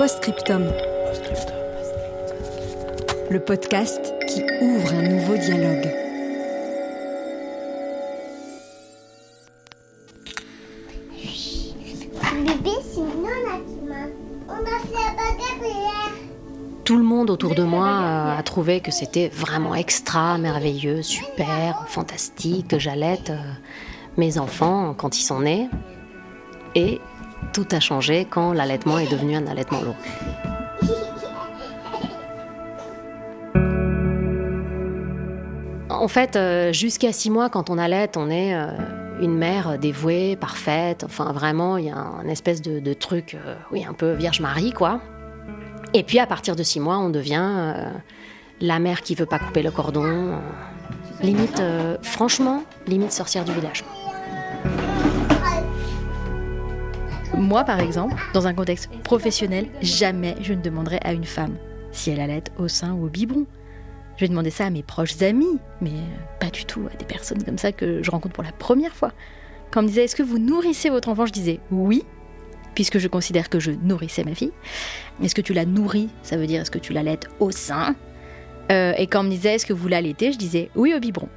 Postscriptum. Le podcast qui ouvre un nouveau dialogue. Tout le monde autour de moi euh, a trouvé que c'était vraiment extra, merveilleux, super, fantastique, que j'allaite euh, mes enfants quand ils sont nés. Et tout a changé quand l'allaitement est devenu un allaitement long. En fait, euh, jusqu'à six mois, quand on allaite, on est euh, une mère dévouée, parfaite. Enfin, vraiment, il y a un espèce de, truc, euh, oui, un peu Vierge Marie, quoi. Et puis, à partir de six mois, on devient la mère qui veut pas couper le cordon. limite, franchement, limite sorcière du village. Moi, par exemple, dans un contexte professionnel, jamais je ne demanderais à une femme si elle allait au sein ou au biberon. Je vais demander ça à mes proches amis, mais pas du tout à des personnes comme ça que je rencontre pour la première fois. Quand on me disait est-ce que vous nourrissez votre enfant, je disais oui, puisque je considère que je nourrissais ma fille. Est-ce que tu la nourris Ça veut dire est-ce que tu l'allaites au sein? Euh, Et quand on me disait est-ce que vous l'allaitez, je disais oui au biberon,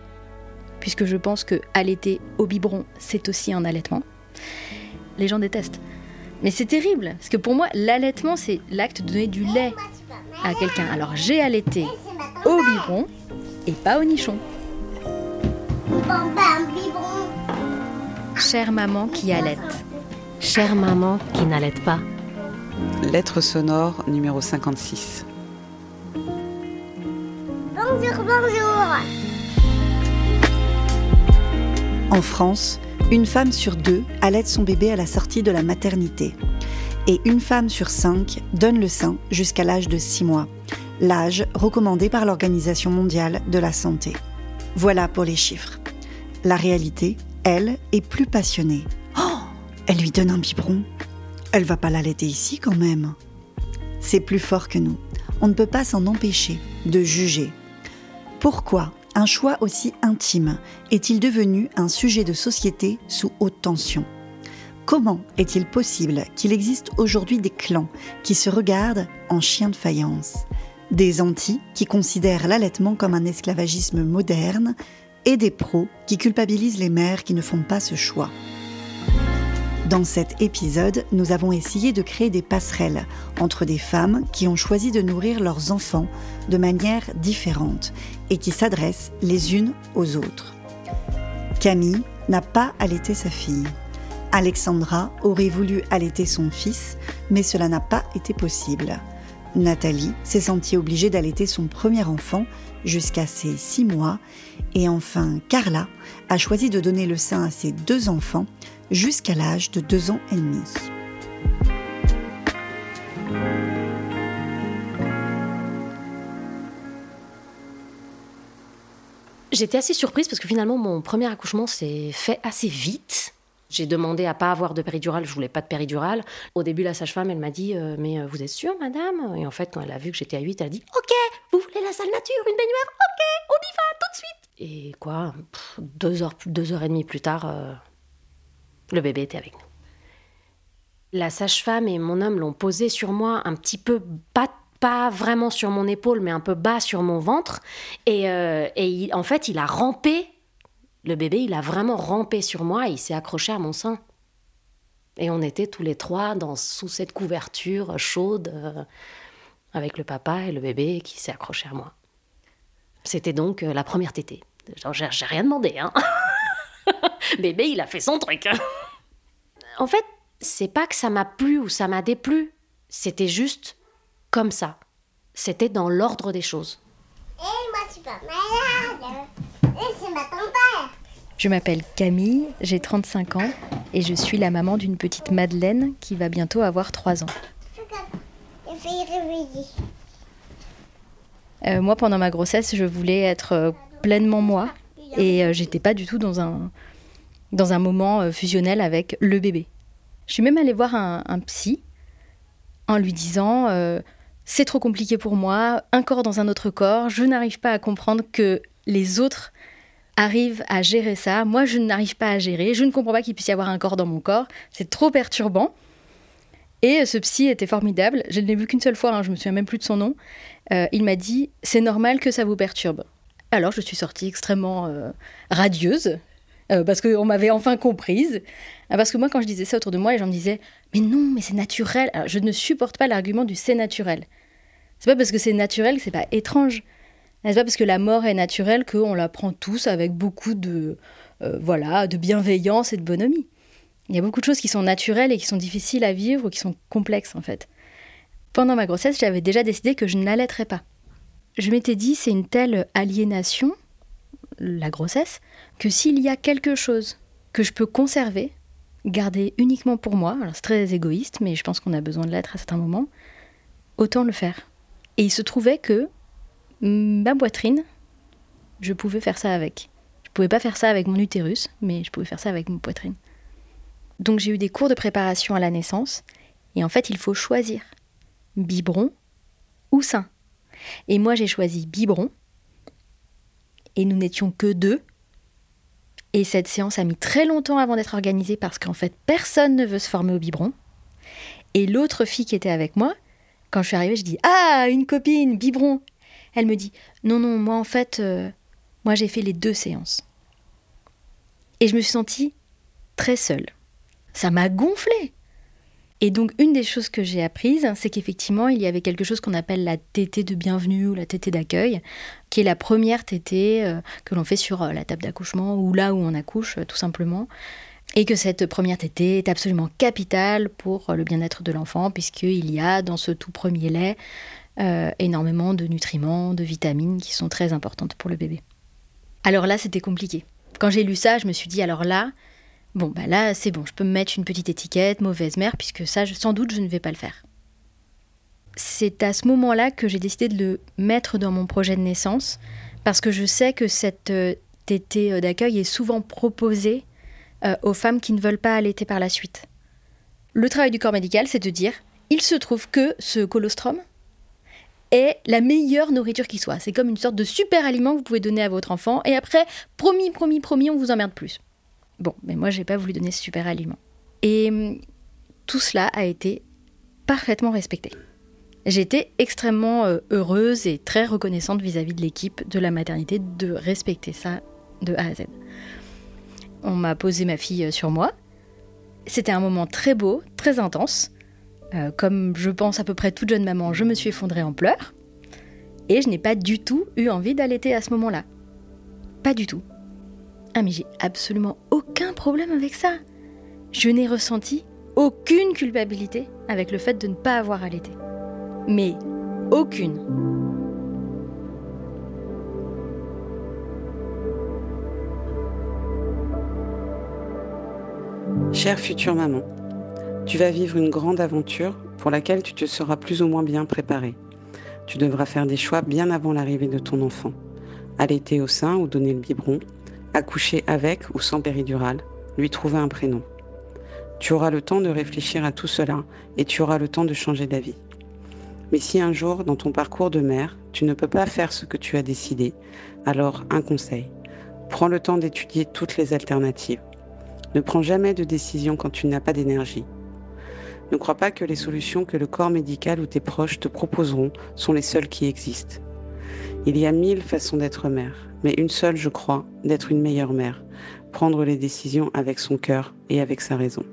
puisque je pense que allaiter au biberon, c'est aussi un allaitement. Les gens détestent. Mais c'est terrible, parce que pour moi, l'allaitement, c'est l'acte de donner du lait à quelqu'un. Alors j'ai allaité au biberon et pas au nichon. Bon, bam, biberon. Chère maman qui allaite. Chère maman qui n'allaite pas. Lettre sonore numéro 56. Bonjour, bonjour. En France, une femme sur deux allaite son bébé à la sortie de la maternité. Et une femme sur cinq donne le sein jusqu'à l'âge de 6 mois, l'âge recommandé par l'Organisation mondiale de la santé. Voilà pour les chiffres. La réalité, elle, est plus passionnée. Oh Elle lui donne un biberon. Elle va pas l'allaiter ici quand même. C'est plus fort que nous. On ne peut pas s'en empêcher de juger. Pourquoi un choix aussi intime. Est-il devenu un sujet de société sous haute tension? Comment est-il possible qu'il existe aujourd'hui des clans qui se regardent en chiens de faïence? Des antis qui considèrent l'allaitement comme un esclavagisme moderne et des pros qui culpabilisent les mères qui ne font pas ce choix. Dans cet épisode, nous avons essayé de créer des passerelles entre des femmes qui ont choisi de nourrir leurs enfants de manière différente et qui s'adressent les unes aux autres. Camille n'a pas allaité sa fille. Alexandra aurait voulu allaiter son fils, mais cela n'a pas été possible. Nathalie s'est sentie obligée d'allaiter son premier enfant jusqu'à ses six mois. Et enfin, Carla a choisi de donner le sein à ses deux enfants jusqu'à l'âge de deux ans et demi. J'étais assez surprise parce que finalement, mon premier accouchement s'est fait assez vite. J'ai demandé à pas avoir de péridurale, je voulais pas de péridurale. Au début, la sage-femme, elle m'a dit euh, Mais euh, vous êtes sûre, madame? Et en fait, quand elle a vu que j'étais à 8, elle a dit Ok, vous voulez la salle nature, une baignoire Ok, on y va tout de suite Et quoi Deux heures, deux heures et demie plus tard, euh, le bébé était avec nous. La sage-femme et mon homme l'ont posé sur moi un petit peu, pas, pas vraiment sur mon épaule, mais un peu bas sur mon ventre. Et, euh, et en fait, il a rampé le bébé, il a vraiment rampé sur moi et il s'est accroché à mon sein. Et on était tous les trois dans, sous cette couverture chaude, euh, avec le papa et le bébé qui s'est accroché à moi. C'était donc euh, la première tétée. J'ai rien demandé, hein. bébé, il a fait son truc. en fait, c'est pas que ça m'a plu ou ça m'a déplu. C'était juste comme ça. C'était dans l'ordre des choses. Et moi, je suis pas malade. Et c'est ma Je m'appelle Camille, j'ai 35 ans et je suis la maman d'une petite Madeleine qui va bientôt avoir 3 ans. Je vais réveiller. Euh, moi, pendant ma grossesse, je voulais être euh, pleinement moi et euh, j'étais pas du tout dans un, dans un moment euh, fusionnel avec le bébé. Je suis même allée voir un, un psy en lui disant euh, c'est trop compliqué pour moi, un corps dans un autre corps, je n'arrive pas à comprendre que les autres arrivent à gérer ça, moi je n'arrive pas à gérer, je ne comprends pas qu'il puisse y avoir un corps dans mon corps, c'est trop perturbant. Et ce psy était formidable, je ne l'ai vu qu'une seule fois, hein, je me souviens même plus de son nom. Euh, il m'a dit c'est normal que ça vous perturbe. Alors je suis sortie extrêmement euh, radieuse, euh, parce qu'on m'avait enfin comprise. Euh, Parce que moi, quand je disais ça autour de moi, les gens me disaient Mais non, mais c'est naturel. Je ne supporte pas l'argument du c'est naturel. C'est pas parce que c'est naturel que c'est pas étrange. C'est pas parce que la mort est naturelle qu'on la prend tous avec beaucoup de, euh, voilà, de bienveillance et de bonhomie. Il y a beaucoup de choses qui sont naturelles et qui sont difficiles à vivre ou qui sont complexes en fait. Pendant ma grossesse, j'avais déjà décidé que je n'allaiterais pas. Je m'étais dit c'est une telle aliénation, la grossesse, que s'il y a quelque chose que je peux conserver, garder uniquement pour moi, alors c'est très égoïste, mais je pense qu'on a besoin de l'être à certains moments, autant le faire. Et il se trouvait que ma poitrine, je pouvais faire ça avec. Je pouvais pas faire ça avec mon utérus, mais je pouvais faire ça avec mon poitrine. Donc j'ai eu des cours de préparation à la naissance, et en fait il faut choisir biberon ou sein. Et moi j'ai choisi biberon, et nous n'étions que deux. Et cette séance a mis très longtemps avant d'être organisée parce qu'en fait personne ne veut se former au biberon. Et l'autre fille qui était avec moi, quand je suis arrivée, je dis Ah, une copine, biberon Elle me dit Non, non, moi en fait, euh, moi j'ai fait les deux séances. Et je me suis sentie très seule. Ça m'a gonflée. Et donc, une des choses que j'ai apprises, c'est qu'effectivement, il y avait quelque chose qu'on appelle la tétée de bienvenue ou la tétée d'accueil, qui est la première tétée euh, que l'on fait sur euh, la table d'accouchement ou là où on accouche, euh, tout simplement. Et que cette première tétée est absolument capitale pour le bien-être de l'enfant, puisqu'il y a dans ce tout premier lait énormément de nutriments, de vitamines qui sont très importantes pour le bébé. Alors là, c'était compliqué. Quand j'ai lu ça, je me suis dit, alors là, bon, bah là, c'est bon, je peux me mettre une petite étiquette, mauvaise mère, puisque ça, je- sans doute, je ne vais pas le faire. C'est à ce moment-là que j'ai décidé de le mettre dans mon projet de naissance, parce que je sais que cette euh, tétée euh, d'accueil est souvent proposée euh, aux femmes qui ne veulent pas allaiter par la suite. Le travail du corps médical, c'est de dire, il se trouve que ce colostrum est la meilleure nourriture qui soit. C'est comme une sorte de super aliment que vous pouvez donner à votre enfant, et après, promis, promis, promis, on vous emmerde plus. Bon, mais moi, j'ai pas voulu donner ce super aliment. Et hum, tout cela a été parfaitement respecté. J'étais extrêmement euh, heureuse et très reconnaissante vis-à-vis de l'équipe de la maternité de respecter ça de A à Z. On m'a posé ma fille euh, sur moi. C'était un moment très beau, très intense. Euh, comme je pense à peu près toute jeune maman, je me suis effondrée en pleurs. Et je n'ai pas du tout eu envie d'allaiter à ce moment-là. Pas du tout. Ah mais j'ai absolument aucun problème avec ça. Je n'ai ressenti aucune culpabilité avec le fait de ne pas avoir allaité. Mais aucune. Chère future maman, tu vas vivre une grande aventure pour laquelle tu te seras plus ou moins bien préparée. Tu devras faire des choix bien avant l'arrivée de ton enfant. Allaiter au sein ou donner le biberon, accoucher avec ou sans péridurale, lui trouver un prénom. Tu auras le temps de réfléchir à tout cela et tu auras le temps de changer d'avis. Mais si un jour, dans ton parcours de mère, tu ne peux pas faire ce que tu as décidé, alors un conseil. Prends le temps d'étudier toutes les alternatives. Ne prends jamais de décision quand tu n'as pas d'énergie. Ne crois pas que les solutions que le corps médical ou tes proches te proposeront sont les seules qui existent. Il y a mille façons d'être mère, mais une seule, je crois, d'être une meilleure mère, prendre les décisions avec son cœur et avec sa raison.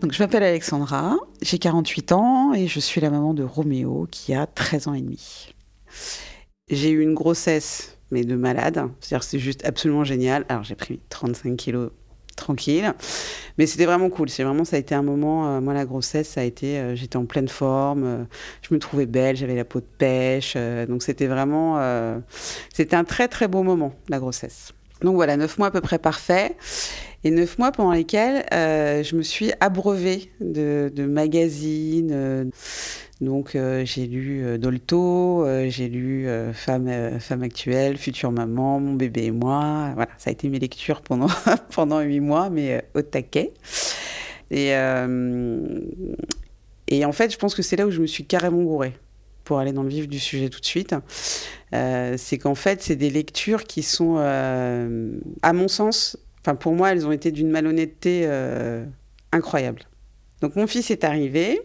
Donc, je m'appelle Alexandra, j'ai 48 ans et je suis la maman de Roméo qui a 13 ans et demi. J'ai eu une grossesse, mais de malade. C'est-à-dire, c'est juste absolument génial. Alors, j'ai pris 35 kilos tranquille. Mais c'était vraiment cool. C'est vraiment, ça a été un moment. moi, la grossesse, ça a été. j'étais en pleine forme. je me trouvais belle. J'avais la peau de pêche. donc c'était vraiment. c'était un très très beau moment, la grossesse. Donc voilà, neuf mois à peu près parfait. Et neuf mois pendant lesquels je me suis abreuvée de, magazines, donc euh, j'ai lu euh, Dolto, euh, j'ai lu Femme, actuelle, Future maman, Mon bébé et moi. Voilà, ça a été mes lectures pendant pendant huit mois, mais au taquet. Et et en fait, je pense que c'est là où je me suis carrément gourée pour aller dans le vif du sujet tout de suite. c'est qu'en fait, c'est des lectures qui sont, à mon sens, enfin pour moi, elles ont été d'une malhonnêteté incroyable. Donc mon fils est arrivé.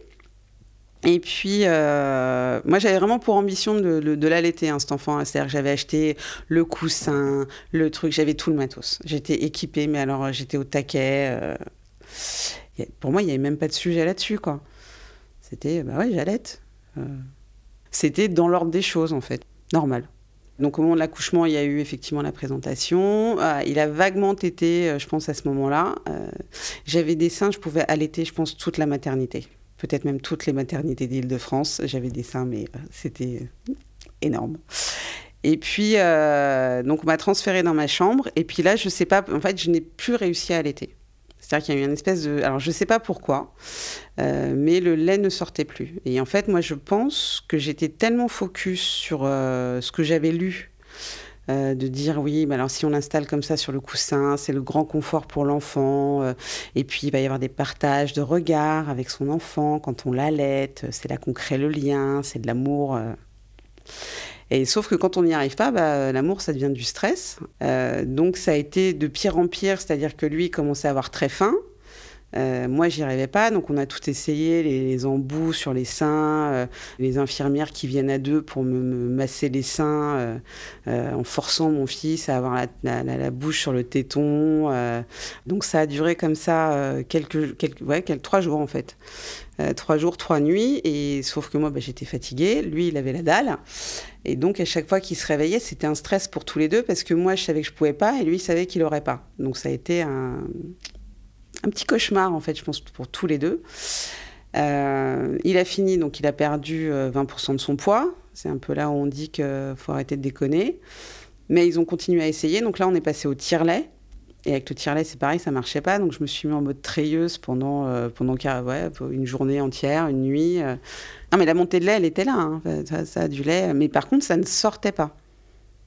Et puis, euh, moi, j'avais vraiment pour ambition de, de, l'allaiter, hein, cet enfant. C'est-à-dire que j'avais acheté le coussin, le truc, j'avais tout le matos. J'étais équipée, mais alors j'étais au taquet. Euh, pour moi, il n'y avait même pas de sujet là-dessus, quoi. C'était, bah ouais, j'allaite. Euh, c'était dans l'ordre des choses, en fait, normal. Donc au moment de l'accouchement, il y a eu effectivement la présentation. il a vaguement été, je pense, à ce moment-là. J'avais des seins, je pouvais allaiter, je pense, toute la maternité peut-être même toutes les maternités d'Île-de-France. J'avais des seins, mais euh, c'était énorme. Et puis, euh, donc, on m'a transféré dans ma chambre. Et puis là, je sais pas, en fait, je n'ai plus réussi à allaiter. C'est-à-dire qu'il y a eu une espèce de. Alors, je ne sais pas pourquoi, euh, mais le lait ne sortait plus. Et en fait, moi, je pense que j'étais tellement focus sur ce que j'avais lu euh, de dire oui, alors si on l'installe comme ça sur le coussin, c'est le grand confort pour l'enfant. Euh, et puis il va y avoir des partages de regards avec son enfant quand on l'allaite. C'est là qu'on crée le lien, c'est de l'amour. Euh. Et sauf que quand on n'y arrive pas, bah, l'amour, ça devient du stress. donc ça a été de pire en pire, c'est-à-dire que lui commençait à avoir très faim. Euh, moi, j'y arrivais pas, donc on a tout essayé, les, embouts sur les seins, euh, les infirmières qui viennent à deux pour me, masser les seins, euh, en forçant mon fils à avoir la, bouche sur le téton. donc ça a duré comme ça quelques, quelques, ouais, quelques, trois jours en fait. trois jours, trois nuits, et sauf que moi, bah, j'étais fatiguée, lui, il avait la dalle. Et donc, à chaque fois qu'il se réveillait, c'était un stress pour tous les deux, parce que moi, je savais que je pouvais pas, et lui, il savait qu'il aurait pas. Donc, ça a été un, petit cauchemar, en fait, je pense, pour tous les deux. Euh, il a fini, donc il a perdu 20% euh, de son poids. C'est un peu là où on dit qu'il faut arrêter de déconner. Mais ils ont continué à essayer. Donc là, on est passé au tire-lait. Et avec le tire-lait, c'est pareil, ça marchait pas. Donc je me suis mis en mode treilleuse pendant, euh, pendant ouais, une journée entière, une nuit. Non, mais la montée de lait, elle était là. Hein. Ça, du lait. Mais par contre, ça ne sortait pas.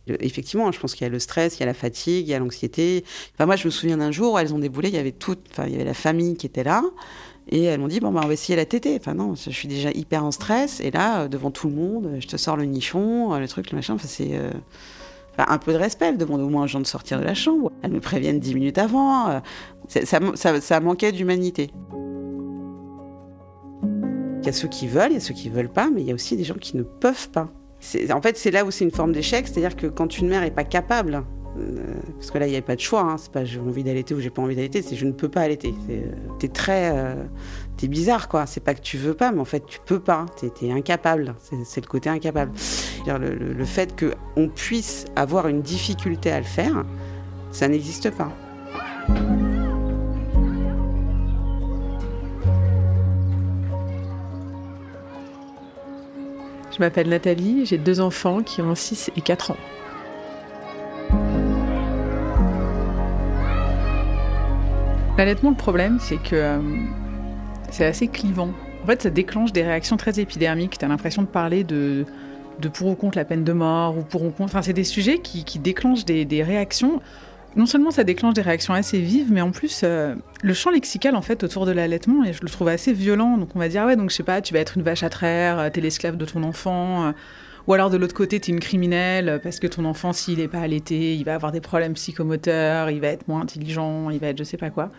Effectivement, je pense qu'il y a le stress, il y a la fatigue, il y a l'anxiété. Enfin, moi, je me souviens d'un jour où elles ont déboulé, il y avait toute, enfin, il y avait la famille qui était là. Et elles m'ont dit, bon, bah, on va essayer la tétée. Enfin, non, je suis déjà hyper en stress. Et là, euh, devant tout le monde, je te sors le nichon, euh, le truc, le machin. Enfin, c'est. Euh, un peu de respect. Elles demandent au moins aux gens de sortir de la chambre. Elles me préviennent dix minutes avant. Ça, ça, ça manquait d'humanité. Il y a ceux qui veulent, il y a ceux qui veulent pas, mais il y a aussi des gens qui ne peuvent pas en fait, c'est là où c'est une forme d'échec, c'est-à-dire que quand une mère n'est pas capable, euh, parce que là, il n'y avait pas de choix, hein, c'est pas j'ai envie d'allaiter ou j'ai pas envie d'allaiter, c'est je ne peux pas allaiter. Euh, t'es très. Euh, t'es bizarre, quoi. C'est pas que tu veux pas, mais en fait, tu peux pas. T'es es incapable. C'est le côté incapable. Le, le fait qu'on puisse avoir une difficulté à le faire, ça n'existe pas. Je m'appelle Nathalie, j'ai deux enfants qui ont 6 et 4 ans. L'allaitement, le problème, c'est que euh, c'est assez clivant. En fait, ça déclenche des réactions très épidermiques. Tu as l'impression de parler de, pour ou contre la peine de mort, ou pour ou contre. Enfin, c'est des sujets qui, déclenchent des, des réactions non seulement ça déclenche des réactions assez vives, mais en plus, euh, le champ lexical en fait autour de l'allaitement, je le trouve assez violent. Donc on va dire, ouais, donc je sais pas, tu vas être une vache à traire, t'es l'esclave de ton enfant, euh, ou alors de l'autre côté, t'es une criminelle parce que ton enfant, s'il n'est pas allaité, il va avoir des problèmes psychomoteurs, il va être moins intelligent, il va être je sais pas quoi.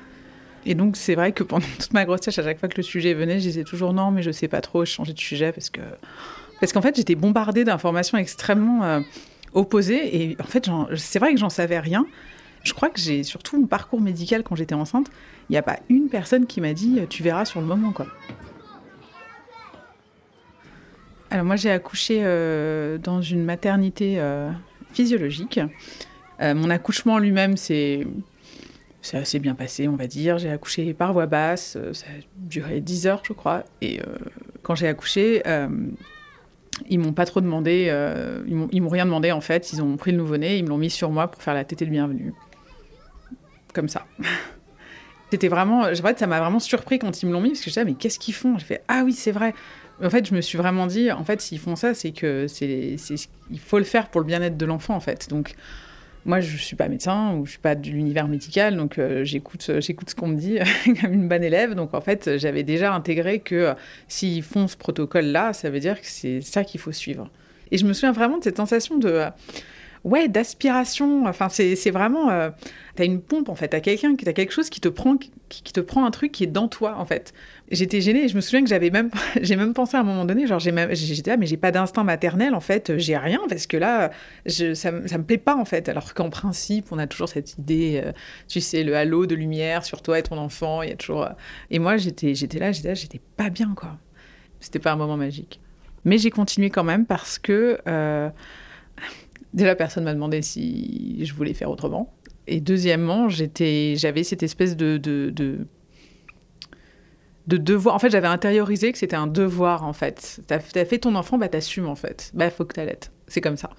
Et donc c'est vrai que pendant toute ma grossesse, à chaque fois que le sujet venait, je disais toujours non, mais je sais pas trop, je changeais de sujet parce que parce qu'en fait j'étais bombardée d'informations extrêmement opposées et en fait c'est vrai que j'en savais rien. Je crois que j'ai surtout mon parcours médical quand j'étais enceinte, il n'y a pas une personne qui m'a dit tu verras sur le moment quoi. Alors moi j'ai accouché euh, dans une maternité euh, physiologique. Euh, mon accouchement lui-même c'est s'est bien passé, on va dire. J'ai accouché par voie basse. Ça a duré 10 heures, je crois. Et quand j'ai accouché, ils m'ont pas trop demandé. ils m'ont rien demandé, en fait. Ils ont pris le nouveau-né, ils me l'ont mis sur moi pour faire la tétée de bienvenue. Comme ça. C'était vraiment. En fait, ça m'a vraiment surpris quand ils me l'ont mis, parce que je disais, mais qu'est-ce qu'ils font? J'ai fait, ah oui, c'est vrai. En fait, je me suis vraiment dit, en fait, s'ils font ça, c'est que c'est, il faut le faire pour le bien-être de l'enfant, en fait. Donc, moi, je suis pas médecin ou je suis pas de l'univers médical, donc euh, j'écoute, j'écoute ce qu'on me dit comme une bonne élève. Donc, en fait, j'avais déjà intégré que euh, s'ils font ce protocole-là, ça veut dire que c'est ça qu'il faut suivre. Et je me souviens vraiment de cette sensation de, euh, ouais, d'aspiration. Enfin, c'est, vraiment, euh, t'as une pompe en fait, t'as quelqu'un, t'as quelque chose qui te prend, qui te prend un truc qui est dans toi en fait. J'étais gênée je me souviens que j'avais même, j'ai même pensé à un moment donné, genre j'étais là, mais j'ai pas d'instinct maternel en fait, j'ai rien parce que là, ça, ça me plaît pas en fait. Alors qu'en principe, on a toujours cette idée, euh, tu sais, le halo de lumière sur toi et ton enfant, il y a toujours. euh, Et moi, j'étais, j'étais là, j'étais là, j'étais pas bien quoi. C'était pas un moment magique. Mais j'ai continué quand même parce que euh, déjà personne m'a demandé si je voulais faire autrement. Et deuxièmement, j'étais, j'avais cette espèce de, de devoir. En fait, j'avais intériorisé que c'était un devoir, en fait. T'as, as fait ton enfant, bah t'assumes, en fait. Bah, faut que t'allaites. C'est comme ça.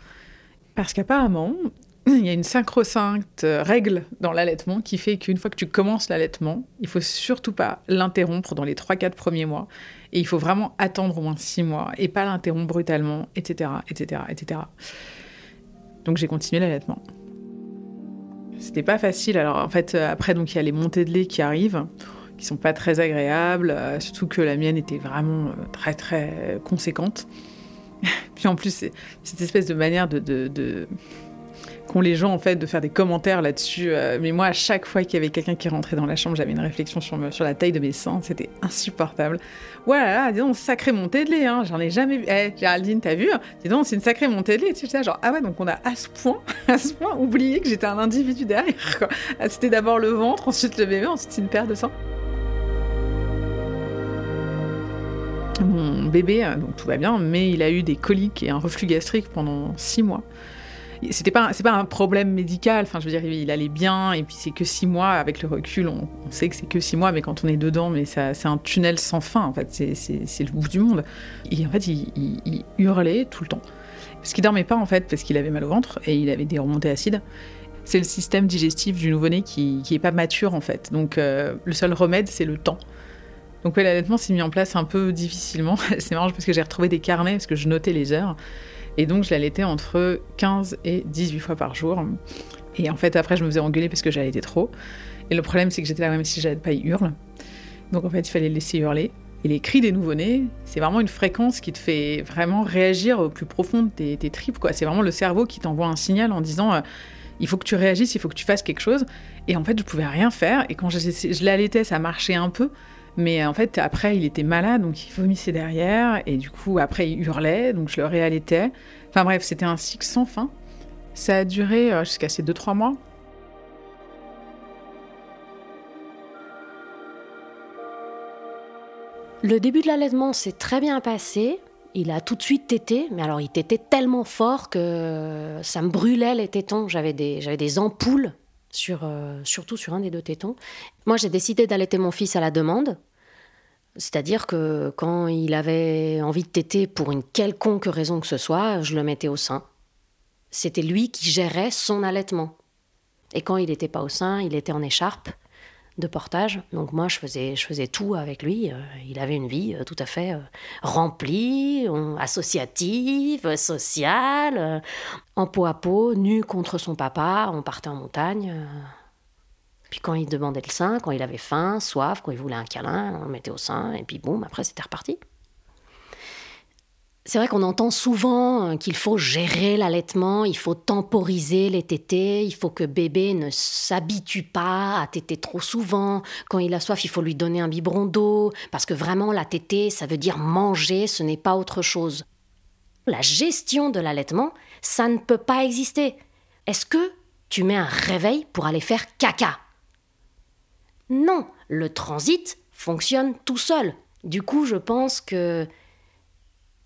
Parce qu'apparemment, il y a une sacro-sainte règle dans l'allaitement qui fait qu'une fois que tu commences l'allaitement, il faut surtout pas l'interrompre dans les 3-4 premiers mois. Et il faut vraiment attendre au moins 6 mois et pas l'interrompre brutalement, etc., etc., etc. Donc j'ai continué l'allaitement. C'était pas facile. Alors en fait, euh, après, donc il y a les montées de lait qui arrivent, qui sont pas très agréables, euh, surtout que la mienne était vraiment euh, très très conséquente. Puis en plus, cette espèce de manière de, de, de- qu'ont les gens en fait de faire des commentaires là-dessus. euh, mais moi, à chaque fois qu'il y avait quelqu'un qui rentrait dans la chambre, j'avais une réflexion sur, sur la taille de mes seins. C'était insupportable. Voilà, dis donc, sacrée montée de lait, hein. j'en ai jamais vu. Eh, Géraldine, t'as vu Dis donc, c'est une sacrée montée de lait. Tu sais, genre, ah ouais, donc on a à ce point, à ce point oublié que j'étais un individu derrière. Ah, C'était d'abord le ventre, ensuite le bébé, ensuite une paire de seins. Mon bébé, euh, donc tout va bien, mais il a eu des coliques et un reflux gastrique pendant six mois. C'était pas, c'est pas un problème médical, enfin je veux dire, il allait bien, et puis c'est que six mois, avec le recul, on, sait que c'est que six mois, mais quand on est dedans, mais ça, c'est un tunnel sans fin, en fait, c'est, le bout du monde. Et en fait, il hurlait tout le temps. Parce qu'il dormait pas, en fait, parce qu'il avait mal au ventre, et il avait des remontées acides. C'est le système digestif du nouveau-né qui, qui est pas mature, en fait. Donc euh, le seul remède, c'est le temps. Donc ouais, l'allaitement s'est mis en place un peu difficilement. c'est marrant parce que j'ai retrouvé des carnets, parce que je notais les heures. Et donc, je l'allaitais entre 15 et 18 fois par jour. Et en fait, après, je me faisais engueuler parce que j'allaitais trop. Et le problème, c'est que j'étais là, même si j'allais pas, il hurle. Donc, en fait, il fallait le laisser hurler. Et les cris des nouveau-nés, c'est vraiment une fréquence qui te fait vraiment réagir au plus profond de tes, tripes. C'est vraiment le cerveau qui t'envoie un signal en disant euh, il faut que tu réagisses, il faut que tu fasses quelque chose. Et en fait, je pouvais rien faire. Et quand je, je l'allaitais, ça marchait un peu. Mais en fait, après, il était malade, donc il vomissait derrière. Et du coup, après, il hurlait, donc je le réallaitais. Enfin bref, c'était un cycle sans fin. Ça a duré euh, jusqu'à ces 2-3 mois. Le début de l'allaitement s'est très bien passé. Il a tout de suite tété, mais alors il tétait tellement fort que ça me brûlait les tétons. J'avais des, j'avais des ampoules, euh, surtout sur un des deux tétons. Moi, j'ai décidé d'allaiter mon fils à la demande. C'est-à-dire que quand il avait envie de téter pour une quelconque raison que ce soit, je le mettais au sein. C'était lui qui gérait son allaitement. Et quand il n'était pas au sein, il était en écharpe de portage. Donc moi, je faisais, je faisais tout avec lui. Euh, il avait une vie euh, tout à fait euh, remplie, associative, sociale, en peau à peau, nu contre son papa. On partait en montagne. Puis quand il demandait le sein, quand il avait faim, soif, quand il voulait un câlin, on le mettait au sein. Et puis boum, après, c'était reparti. C'est vrai qu'on entend souvent euh, qu'il faut gérer l'allaitement, il faut temporiser les tétés, il faut que bébé ne s'habitue pas à téter trop souvent. Quand il a soif, il faut lui donner un biberon d'eau, parce que vraiment la tétée, ça veut dire manger, ce n'est pas autre chose. La gestion de l'allaitement, ça ne peut pas exister. Est-ce que tu mets un réveil pour aller faire caca? Non, le transit fonctionne tout seul. Du coup, je pense que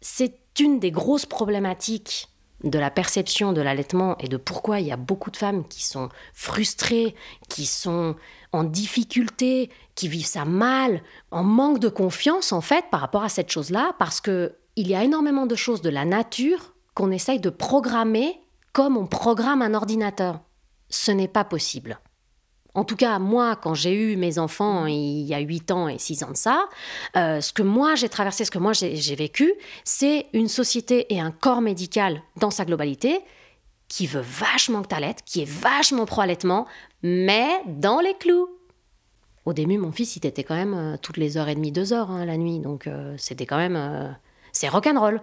c'est une des grosses problématiques de la perception de l'allaitement et de pourquoi il y a beaucoup de femmes qui sont frustrées, qui sont en difficulté, qui vivent ça mal, en manque de confiance en fait par rapport à cette chose-là, parce que il y a énormément de choses de la nature qu'on essaye de programmer comme on programme un ordinateur. Ce n'est pas possible. En tout cas, moi, quand j'ai eu mes enfants il y a 8 ans et 6 ans de ça, euh, ce que moi j'ai traversé, ce que moi j'ai vécu, c'est une société et un corps médical dans sa globalité qui veut vachement que t'allaites, qui est vachement pro-allaitement, mais dans les clous. Au début, mon fils, il était quand même euh, toutes les heures et demie, deux heures hein, la nuit, donc euh, c'était quand même... c'est rock'n'roll.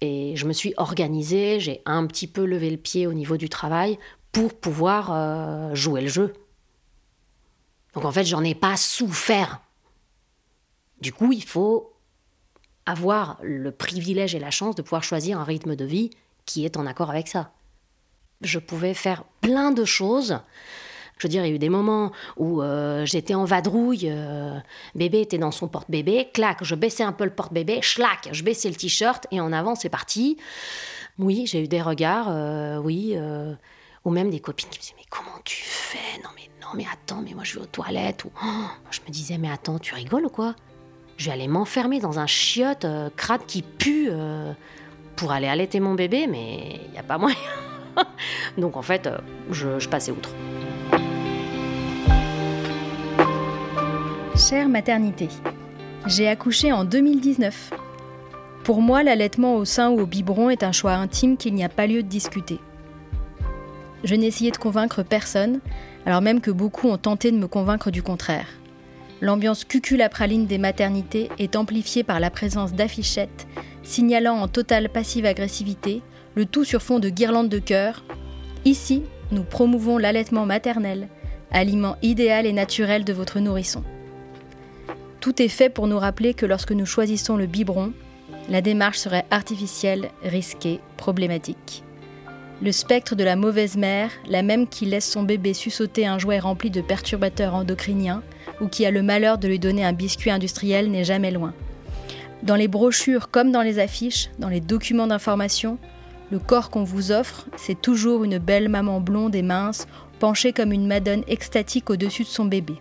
Et je me suis organisée, j'ai un petit peu levé le pied au niveau du travail pour pouvoir jouer le jeu. Donc en fait, j'en ai pas souffert. Du coup, il faut avoir le privilège et la chance de pouvoir choisir un rythme de vie qui est en accord avec ça. Je pouvais faire plein de choses. Je veux dire, il y a eu des moments où euh, j'étais en vadrouille, euh, bébé était dans son porte-bébé, clac, je baissais un peu le porte-bébé, schlac, je baissais le t-shirt et en avant c'est parti. Oui, j'ai eu des regards, euh, oui, ou même des copines qui me disaient Mais comment tu fais? Non, mais non, mais attends, mais moi je vais aux toilettes. Ou oh, je me disais Mais attends, tu rigoles ou quoi? Je vais aller m'enfermer dans un chiotte euh, crade qui pue euh, pour aller allaiter mon bébé, mais il n'y a pas moyen. Donc en fait, euh, je, je passais outre. Chère maternité, j'ai accouché en 2019. Pour moi, l'allaitement au sein ou au biberon est un choix intime qu'il n'y a pas lieu de discuter. Je n'ai essayé de convaincre personne, alors même que beaucoup ont tenté de me convaincre du contraire. L'ambiance cuculapraline des maternités est amplifiée par la présence d'affichettes signalant en totale passive agressivité, le tout sur fond de guirlandes de cœur. Ici, nous promouvons l'allaitement maternel, aliment idéal et naturel de votre nourrisson. Tout est fait pour nous rappeler que lorsque nous choisissons le biberon, la démarche serait artificielle, risquée, problématique. Le spectre de la mauvaise mère, la même qui laisse son bébé sussauter un jouet rempli de perturbateurs endocriniens ou qui a le malheur de lui donner un biscuit industriel n'est jamais loin. Dans les brochures comme dans les affiches, dans les documents d'information, le corps qu'on vous offre, c'est toujours une belle maman blonde et mince, penchée comme une madone extatique au-dessus de son bébé.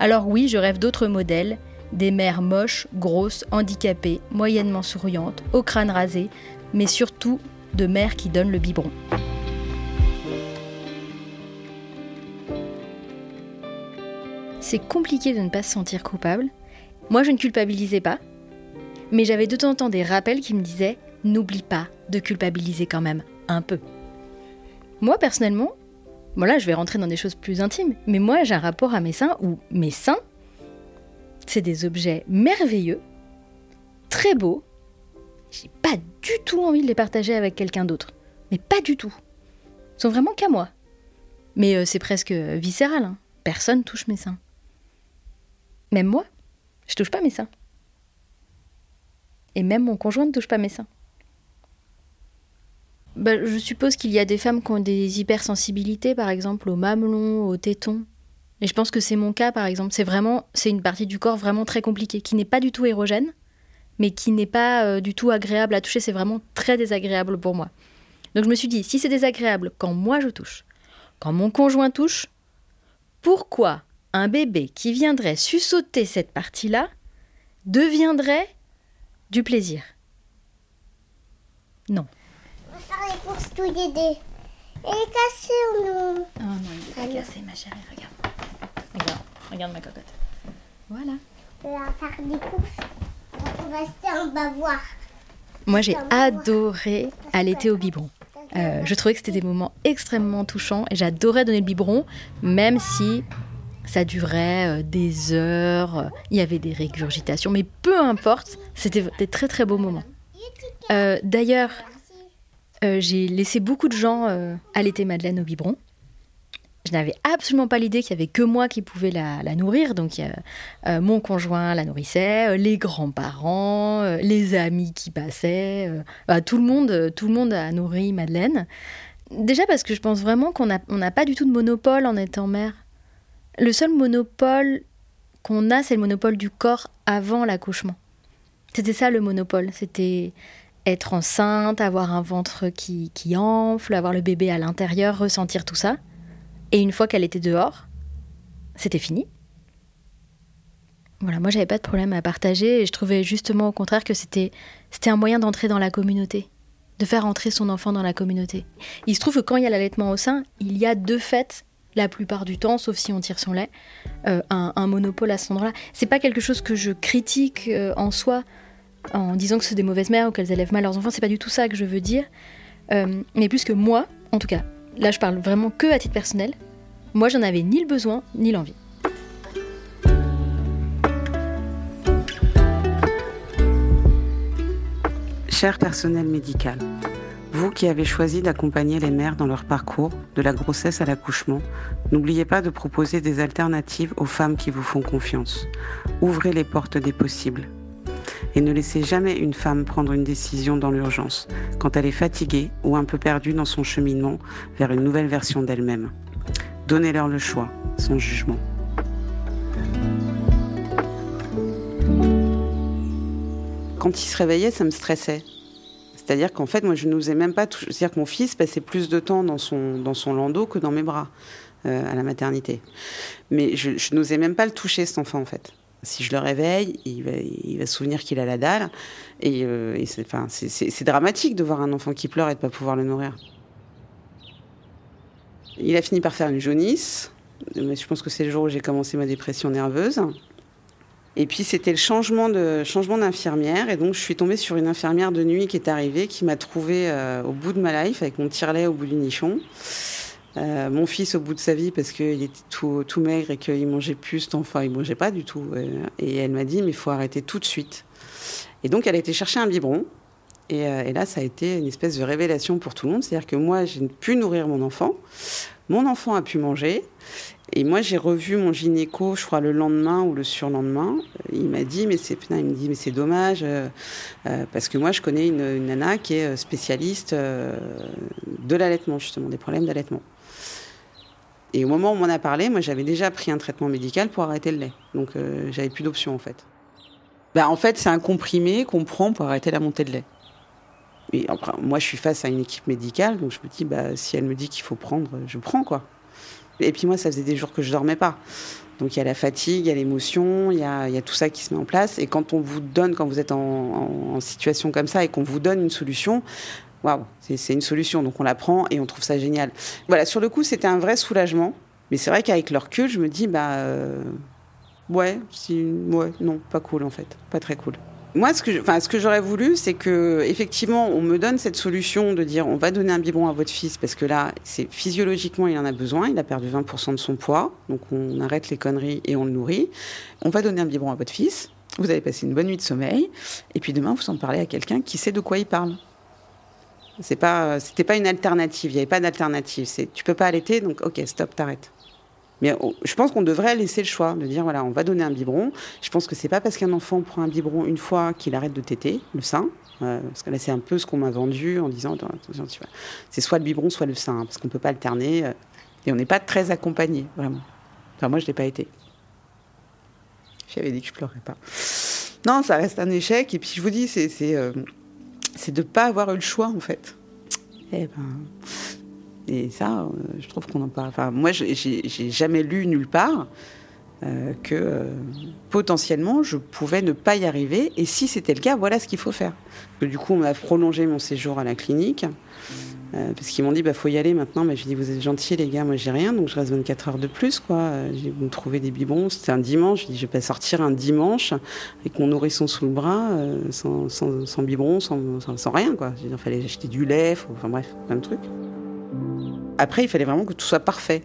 Alors oui, je rêve d'autres modèles, des mères moches, grosses, handicapées, moyennement souriantes, au crâne rasé, mais surtout de mère qui donne le biberon. C'est compliqué de ne pas se sentir coupable. Moi, je ne culpabilisais pas, mais j'avais de temps en temps des rappels qui me disaient n'oublie pas de culpabiliser quand même un peu. Moi, personnellement, voilà, je vais rentrer dans des choses plus intimes, mais moi, j'ai un rapport à mes seins où mes seins, c'est des objets merveilleux, très beaux, j'ai pas du tout envie de les partager avec quelqu'un d'autre. Mais pas du tout. Ils sont vraiment qu'à moi. Mais euh, c'est presque viscéral. Hein. Personne touche mes seins. Même moi, je touche pas mes seins. Et même mon conjoint ne touche pas mes seins. Bah, je suppose qu'il y a des femmes qui ont des hypersensibilités, par exemple, aux mamelons, aux tétons. Et je pense que c'est mon cas, par exemple. C'est vraiment, c'est une partie du corps vraiment très compliquée, qui n'est pas du tout érogène, mais qui n'est pas euh, du tout agréable à toucher. C'est vraiment très désagréable pour moi. Donc je me suis dit, si c'est désagréable quand moi je touche, quand mon conjoint touche, pourquoi un bébé qui viendrait sussauter cette partie-là deviendrait du plaisir? Non. Il est cassé ou non? Oh non, il est pas cassé, ma chérie, regarde. Regarde, regarde ma cocotte. Voilà. On va faire des courses. On va voir. Moi, j'ai adoré allaiter au biberon. Euh, je trouvais que c'était des moments extrêmement touchants et j'adorais donner le biberon, même si ça durait euh, des heures, il y avait des régurgitations, mais peu importe, c'était des très très beaux moments. Euh, D'ailleurs, euh, j'ai laissé beaucoup de gens euh, allaiter Madeleine au biberon. Je n'avais absolument pas l'idée qu'il y avait que moi qui pouvais la, nourrir. Donc, euh, mon conjoint la nourrissait, euh, les grands-parents, euh, les amis qui passaient. bah, tout, le monde, tout le monde a nourri Madeleine. Déjà parce que je pense vraiment qu'on n'a on n'a pas du tout de monopole en étant mère. Le seul monopole qu'on a, c'est le monopole du corps avant l'accouchement. C'était ça le monopole. C'était être enceinte, avoir un ventre qui, qui enfle, avoir le bébé à l'intérieur, ressentir tout ça. Et une fois qu'elle était dehors, c'était fini. Voilà, moi j'avais pas de problème à partager et je trouvais justement au contraire que c'était c'était un moyen d'entrer dans la communauté, de faire entrer son enfant dans la communauté. Il se trouve que quand il y a l'allaitement au sein, il y a de fait la plupart du temps, sauf si on tire son lait, euh, un, monopole à cet endroit-là. C'est pas quelque chose que je critique euh, en soi en disant que c'est des mauvaises mères ou qu'elles élèvent mal leurs enfants. C'est pas du tout ça que je veux dire. Euh, mais plus que moi, en tout cas, là je parle vraiment que à titre personnel. Moi, j'en avais ni le besoin ni l'envie. Cher personnel médical, vous qui avez choisi d'accompagner les mères dans leur parcours, de la grossesse à l'accouchement, n'oubliez pas de proposer des alternatives aux femmes qui vous font confiance. Ouvrez les portes des possibles. Et ne laissez jamais une femme prendre une décision dans l'urgence, quand elle est fatiguée ou un peu perdue dans son cheminement vers une nouvelle version d'elle-même. Donnez-leur le choix, son jugement. Quand il se réveillait, ça me stressait. C'est-à-dire qu'en fait, moi, je n'osais même pas. C'est-à-dire que mon fils passait plus de temps dans son, dans son landau que dans mes bras euh, à la maternité. Mais je, n'osais même pas le toucher, cet enfant, en fait. Si je le réveille, il va, se souvenir qu'il a la dalle. Et, euh, c'est dramatique de voir un enfant qui pleure et de ne pas pouvoir le nourrir. Il a fini par faire une jaunisse. Je pense que c'est le jour où j'ai commencé ma dépression nerveuse. Et puis c'était le changement de changement d'infirmière et donc je suis tombée sur une infirmière de nuit qui est arrivée, qui m'a trouvée euh, au bout de ma life avec mon tirelet au bout du nichon. Euh, mon fils au bout de sa vie parce qu'il était tout, tout maigre et qu'il mangeait plus, enfin il mangeait pas du tout. Et elle m'a dit mais il faut arrêter tout de suite. Et donc elle a été chercher un biberon. Et, euh, et là, ça a été une espèce de révélation pour tout le monde. C'est-à-dire que moi, j'ai pu nourrir mon enfant. Mon enfant a pu manger. Et moi, j'ai revu mon gynéco, je crois, le lendemain ou le surlendemain. Il m'a dit, mais c'est, il me dit, mais c'est dommage, euh, euh, parce que moi, je connais une, nana qui est spécialiste euh, de l'allaitement, justement, des problèmes d'allaitement. Et au moment où on m'en a parlé, moi, j'avais déjà pris un traitement médical pour arrêter le lait. Donc, j'avais plus d'option, en fait. Bah, en fait, c'est un comprimé qu'on prend pour arrêter la montée de lait. Et après, moi, je suis face à une équipe médicale, donc je me dis, bah, si elle me dit qu'il faut prendre, je prends, quoi. Et puis moi, ça faisait des jours que je dormais pas. Donc il y a la fatigue, il y a l'émotion, il y a, tout ça qui se met en place. Et quand on vous donne, quand vous êtes en, situation comme ça et qu'on vous donne une solution, waouh, c'est une solution. Donc on la prend et on trouve ça génial. Voilà, sur le coup, c'était un vrai soulagement. Mais c'est vrai qu'avec le recul, je me dis, bah, euh, si, ouais, non, pas cool en fait, pas très cool. Moi, ce que, enfin, ce que j'aurais voulu, c'est que effectivement, on me donne cette solution de dire, on va donner un biberon à votre fils parce que là, c'est physiologiquement, il en a besoin. Il a perdu 20% de son poids, donc on arrête les conneries et on le nourrit. On va donner un biberon à votre fils. Vous allez passer une bonne nuit de sommeil, et puis demain, vous en parlez à quelqu'un qui sait de quoi il parle. C'est pas, c'était pas une alternative. Il n'y avait pas d'alternative. C'est, tu peux pas allaiter, donc ok, stop, t'arrêtes. Mais je pense qu'on devrait laisser le choix de dire voilà, on va donner un biberon. Je pense que c'est pas parce qu'un enfant prend un biberon une fois qu'il arrête de téter le sein. Euh, parce que là, c'est un peu ce qu'on m'a vendu en disant c'est soit le biberon, soit le sein, parce qu'on peut pas alterner. Euh, et on n'est pas très accompagné, vraiment. Enfin, moi, je l'ai pas été. J'avais dit que je pleurais pas. Non, ça reste un échec. Et puis, je vous dis, c'est c'est euh, de ne pas avoir eu le choix, en fait. Eh ben, et ça, euh, je trouve qu'on en parle. Enfin, moi, j'ai jamais lu nulle part euh, que euh, potentiellement je pouvais ne pas y arriver. Et si c'était le cas, voilà ce qu'il faut faire. Du coup, on m'a prolongé mon séjour à la clinique. parce qu'ils m'ont dit, bah faut y aller maintenant. Mais bah, j'ai dit, vous êtes gentils les gars, moi j'ai rien, donc je reste 24 heures de plus, quoi. J'ai vous me trouvez des biberons. C'était un dimanche. Je dis, je vais pas sortir un dimanche avec mon nourrisson sous le bras, sans, sans, sans, rien, quoi. Il fallait acheter du lait, enfin bref, plein de trucs. Après, il fallait vraiment que tout soit parfait.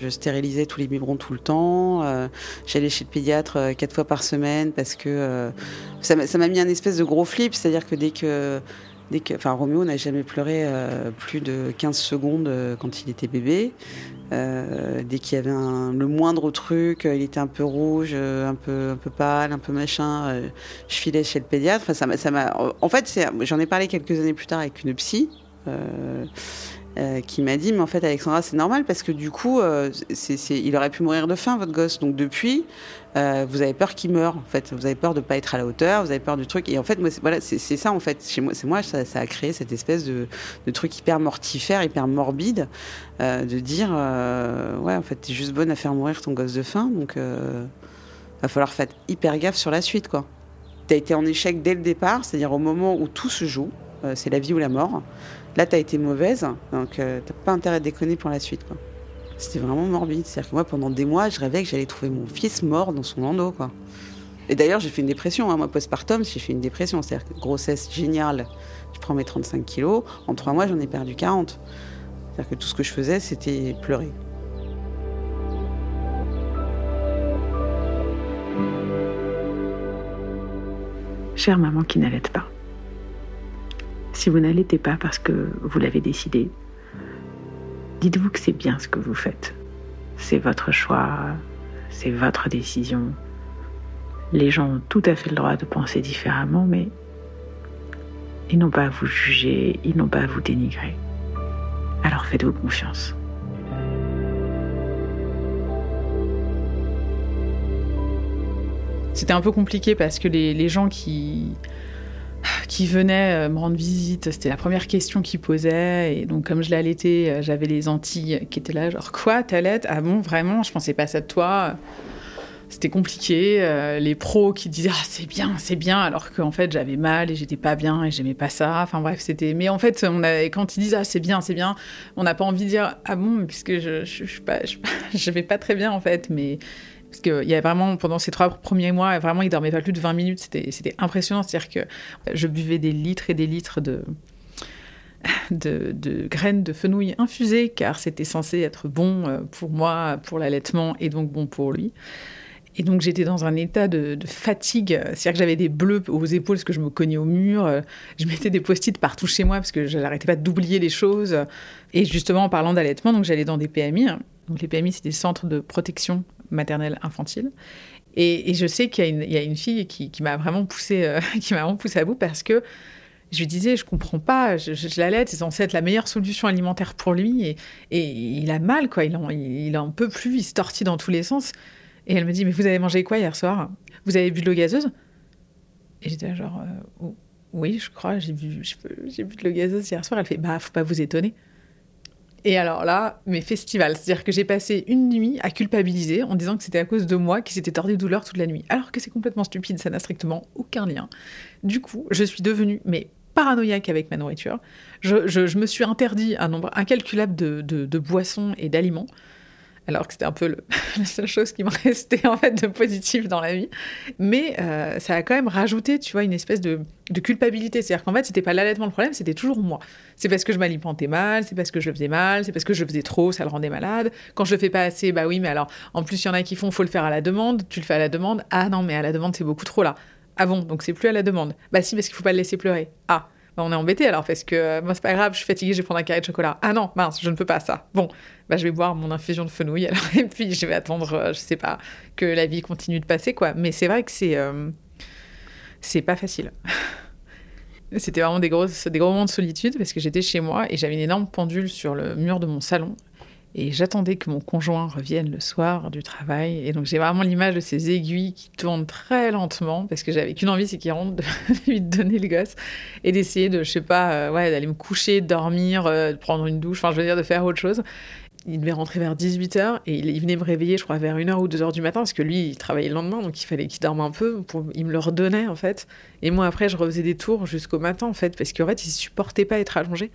Je stérilisais tous les biberons tout le temps. Euh, j'allais chez le pédiatre euh, quatre fois par semaine parce que euh, ça m'a mis un espèce de gros flip. C'est-à-dire que dès que, dès que, enfin, Roméo n'a jamais pleuré plus de 15 secondes quand il était bébé. dès qu'il y avait le moindre truc, il était un peu rouge, un peu, un peu pâle, un peu machin. je filais chez le pédiatre. En fait, j'en ai parlé quelques années plus tard avec une psy. Qui m'a dit, mais en fait, Alexandra, c'est normal parce que du coup, euh, c'est, c'est- il aurait pu mourir de faim, votre gosse. Donc depuis, euh, vous avez peur qu'il meure. En fait, vous avez peur de pas être à la hauteur, vous avez peur du truc. Et en fait, moi, c'est, voilà, c'est, ça en fait. Chez moi, c'est moi, ça, a créé cette espèce de, de truc hyper mortifère, hyper morbide, euh, de dire, euh, ouais, en fait, t'es juste bonne à faire mourir ton gosse de faim, donc euh, va falloir faire hyper gaffe sur la suite, quoi. T'as été en échec dès le départ, c'est-à-dire au moment où tout se joue, euh, c'est la vie ou la mort. Là, t'as été mauvaise, donc euh, t'as pas intérêt à déconner pour la suite, quoi. C'était vraiment morbide. C'est-à-dire que moi, pendant des mois, je rêvais que j'allais trouver mon fils mort dans son landau, quoi. Et d'ailleurs, j'ai fait une dépression. Hein. Moi, postpartum, j'ai fait une dépression. C'est-à-dire que grossesse géniale, je prends mes 35 kilos. En trois mois, j'en ai perdu 40. C'est-à-dire que tout ce que je faisais, c'était pleurer. Chère maman qui n'allait pas, si vous n'allaitez pas parce que vous l'avez décidé, dites-vous que c'est bien ce que vous faites. C'est votre choix, c'est votre décision. Les gens ont tout à fait le droit de penser différemment, mais ils n'ont pas à vous juger, ils n'ont pas à vous dénigrer. Alors faites-vous confiance. C'était un peu compliqué parce que les, les gens qui, qui venaient euh, me rendre visite, c'était la première question qu'ils posaient. Et donc, comme je l'allaitais, euh, j'avais les Antilles qui étaient là, genre quoi, t'allaites Ah bon, vraiment? Je pensais pas ça de toi. C'était compliqué. Euh, les pros qui disaient ah c'est bien, c'est bien, alors qu'en fait j'avais mal et j'étais pas bien et j'aimais pas ça. Enfin bref, c'était. Mais en fait, on quand ils disent ah c'est bien, c'est bien, on n'a pas envie de dire ah bon, puisque je je, je, je vais pas très bien en fait, mais parce qu'il y a vraiment, pendant ces trois premiers mois, vraiment, il dormait pas plus de 20 minutes. C'était, impressionnant. C'est-à-dire que je buvais des litres et des litres de, graines de fenouil infusées, car c'était censé être bon pour moi, pour l'allaitement, et donc bon pour lui. Et donc j'étais dans un état de, de fatigue, c'est-à-dire que j'avais des bleus aux épaules parce que je me cognais au mur, je mettais des post-it partout chez moi parce que je n'arrêtais pas d'oublier les choses. Et justement en parlant d'allaitement, donc j'allais dans des PMI. Donc les PMI, c'est des centres de protection maternelle infantile. Et, je sais qu'il y a une, fille qui, m'a vraiment poussée, euh, qui m'a vraiment à bout parce que je lui disais, je comprends pas, je, je, je l'allaite, c'est censé être la meilleure solution alimentaire pour lui, et, et il a mal, quoi, il en, il en peut plus, il se tortille dans tous les sens. Et elle me dit, mais vous avez mangé quoi hier soir? Vous avez bu de l'eau gazeuse? Et j'étais genre, euh, oui, je crois, j'ai bu, bu de l'eau gazeuse hier soir. Elle fait, bah, faut pas vous étonner. Et alors là, mes festivals, c'est-à-dire que j'ai passé une nuit à culpabiliser en disant que c'était à cause de moi qui s'était tordu de douleur toute la nuit, alors que c'est complètement stupide, ça n'a strictement aucun lien. Du coup, je suis devenue mais paranoïaque avec ma nourriture. Je, me suis interdit un nombre incalculable de boissons et d'aliments alors que c'était un peu le, la seule chose qui me restait en fait de positif dans la vie. Mais euh, ça a quand même rajouté, tu vois, une espèce de, culpabilité. C'est-à-dire qu'en fait, c'était pas l'allaitement le problème, c'était toujours moi. C'est parce que je m'alimentais mal, c'est parce que je le faisais mal, c'est parce que je le faisais trop, ça le rendait malade. Quand je le fais pas assez, bah oui, mais alors, en plus, il y en a qui font, faut le faire à la demande, tu le fais à la demande. Ah non, mais à la demande, c'est beaucoup trop là. Ah bon, donc c'est plus à la demande. Bah si, parce qu'il faut pas le laisser pleurer. Ah, bah on est embêté alors parce que euh, moi c'est pas grave, je suis fatiguée, je vais prendre un carré de chocolat. Ah non, mince, je ne peux pas ça. Bon, bah je vais boire mon infusion de fenouil alors et puis je vais attendre, euh, je sais pas, que la vie continue de passer quoi. Mais c'est vrai que c'est euh, c'est pas facile. C'était vraiment des gros, des gros moments de solitude parce que j'étais chez moi et j'avais une énorme pendule sur le mur de mon salon et j'attendais que mon conjoint revienne le soir du travail. Et donc j'ai vraiment l'image de ces aiguilles qui tournent très lentement parce que j'avais qu'une envie, c'est qu'il rentre, de lui donner le gosse et d'essayer de, je sais pas, euh, ouais, d'aller me coucher, dormir, euh, de prendre une douche, enfin je veux dire de faire autre chose. Il devait rentrer vers 18h et il venait me réveiller, je crois, vers 1h ou 2h du matin parce que lui, il travaillait le lendemain, donc il fallait qu'il dorme un peu. Il me le redonnait en fait. Et moi, après, je refaisais des tours jusqu'au matin en fait parce qu'en fait, il supportait pas être allongé.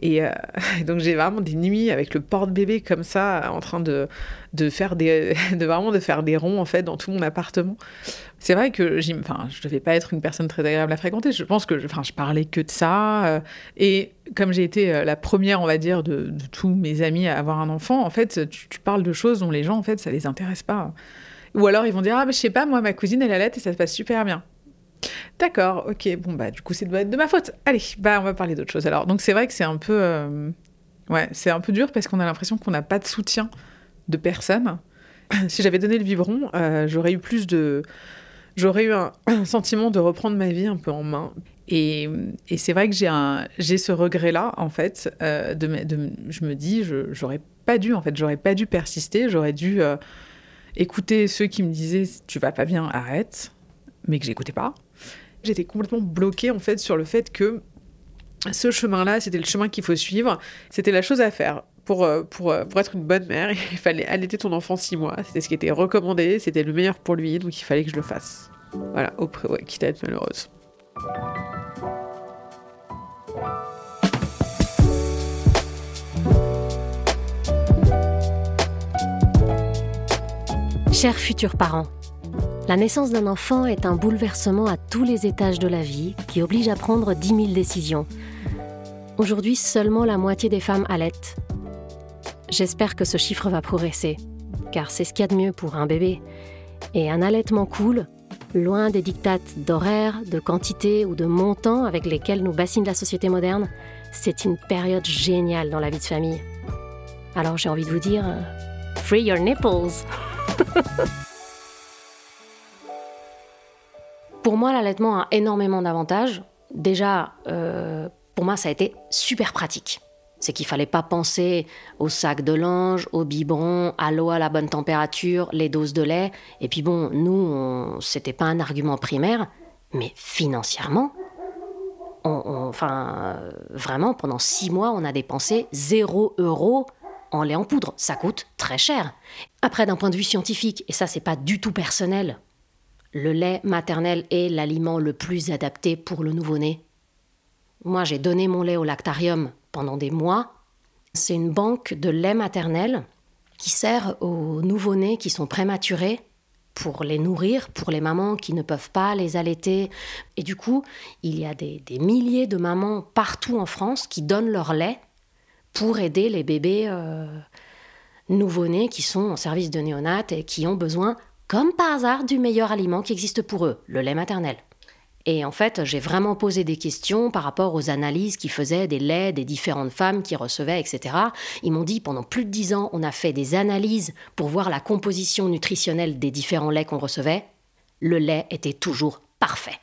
Et euh, donc j'ai vraiment des nuits avec le porte-bébé comme ça, en train de, de faire des, de vraiment de faire des ronds en fait dans tout mon appartement. C'est vrai que j'y, enfin, je devais pas être une personne très agréable à fréquenter. Je pense que, enfin, je parlais que de ça. Euh, et comme j'ai été euh, la première, on va dire, de, tous mes amis à avoir un enfant, en fait, tu, tu, parles de choses dont les gens, en fait, ça les intéresse pas. Ou alors ils vont dire ah mais je sais pas, moi ma cousine elle allait et ça se passe super bien. D'accord, ok, bon bah du coup c'est être de ma faute. Allez, bah on va parler d'autre chose alors. Donc c'est vrai que c'est un peu, euh... ouais, c'est un peu dur parce qu'on a l'impression qu'on n'a pas de soutien de personne. si j'avais donné le biberon, euh, j'aurais eu plus de, j'aurais eu un, sentiment de reprendre ma vie un peu en main. Et, c'est vrai que j'ai un, j'ai ce regret-là, en fait, euh, de, de- je me dis, j'aurais pas dû, en fait, j'aurais pas dû persister, j'aurais dû écouter ceux qui me disaient, tu vas pas bien, arrête, mais que j'écoutais pas. J'étais complètement bloquée, en fait, sur le fait que ce chemin-là, c'était le chemin qu'il faut suivre, c'était la chose à faire. Pour, euh, pour, euh, pour être une bonne mère, il fallait allaiter ton enfant six mois. C'était ce qui était recommandé, c'était le meilleur pour lui, donc il fallait que je le fasse. Voilà, au pré- ouais, quitte à être malheureuse. Chers futurs parents, la naissance d'un enfant est un bouleversement à tous les étages de la vie qui oblige à prendre 10 000 décisions. Aujourd'hui, seulement la moitié des femmes allaitent. J'espère que ce chiffre va progresser, car c'est ce qu'il y a de mieux pour un bébé. Et un allaitement cool, loin des dictates d'horaire, de quantité ou de montant avec lesquels nous bassine la société moderne, c'est une période géniale dans la vie de famille. Alors j'ai envie de vous dire, free your nipples Pour moi, l'allaitement a énormément d'avantages. Déjà, euh, pour moi, ça a été super pratique. C'est qu'il fallait pas penser au sac de linge, au biberon, à l'eau à la bonne température, les doses de lait. Et puis bon, nous, c'était pas un argument primaire, mais financièrement, enfin, euh, vraiment, pendant six mois, on a dépensé 0 euro en lait en poudre. Ça coûte très cher. Après, d'un point de vue scientifique, et ça, c'est pas du tout personnel, le lait maternel est l'aliment le plus adapté pour le nouveau-né. Moi, j'ai donné mon lait au lactarium pendant des mois. C'est une banque de lait maternel qui sert aux nouveau-nés qui sont prématurés pour les nourrir, pour les mamans qui ne peuvent pas les allaiter. Et du coup, il y a des, milliers de mamans partout en France qui donnent leur lait pour aider les bébés euh, nouveau-nés qui sont en service de néonat et qui ont besoin, comme par hasard, du meilleur aliment qui existe pour eux, le lait maternel. Et en fait, j'ai vraiment posé des questions par rapport aux analyses qu'ils faisaient des laits des différentes femmes qui recevaient, etc. Ils m'ont dit pendant plus de dix ans, on a fait des analyses pour voir la composition nutritionnelle des différents laits qu'on recevait. Le lait était toujours parfait.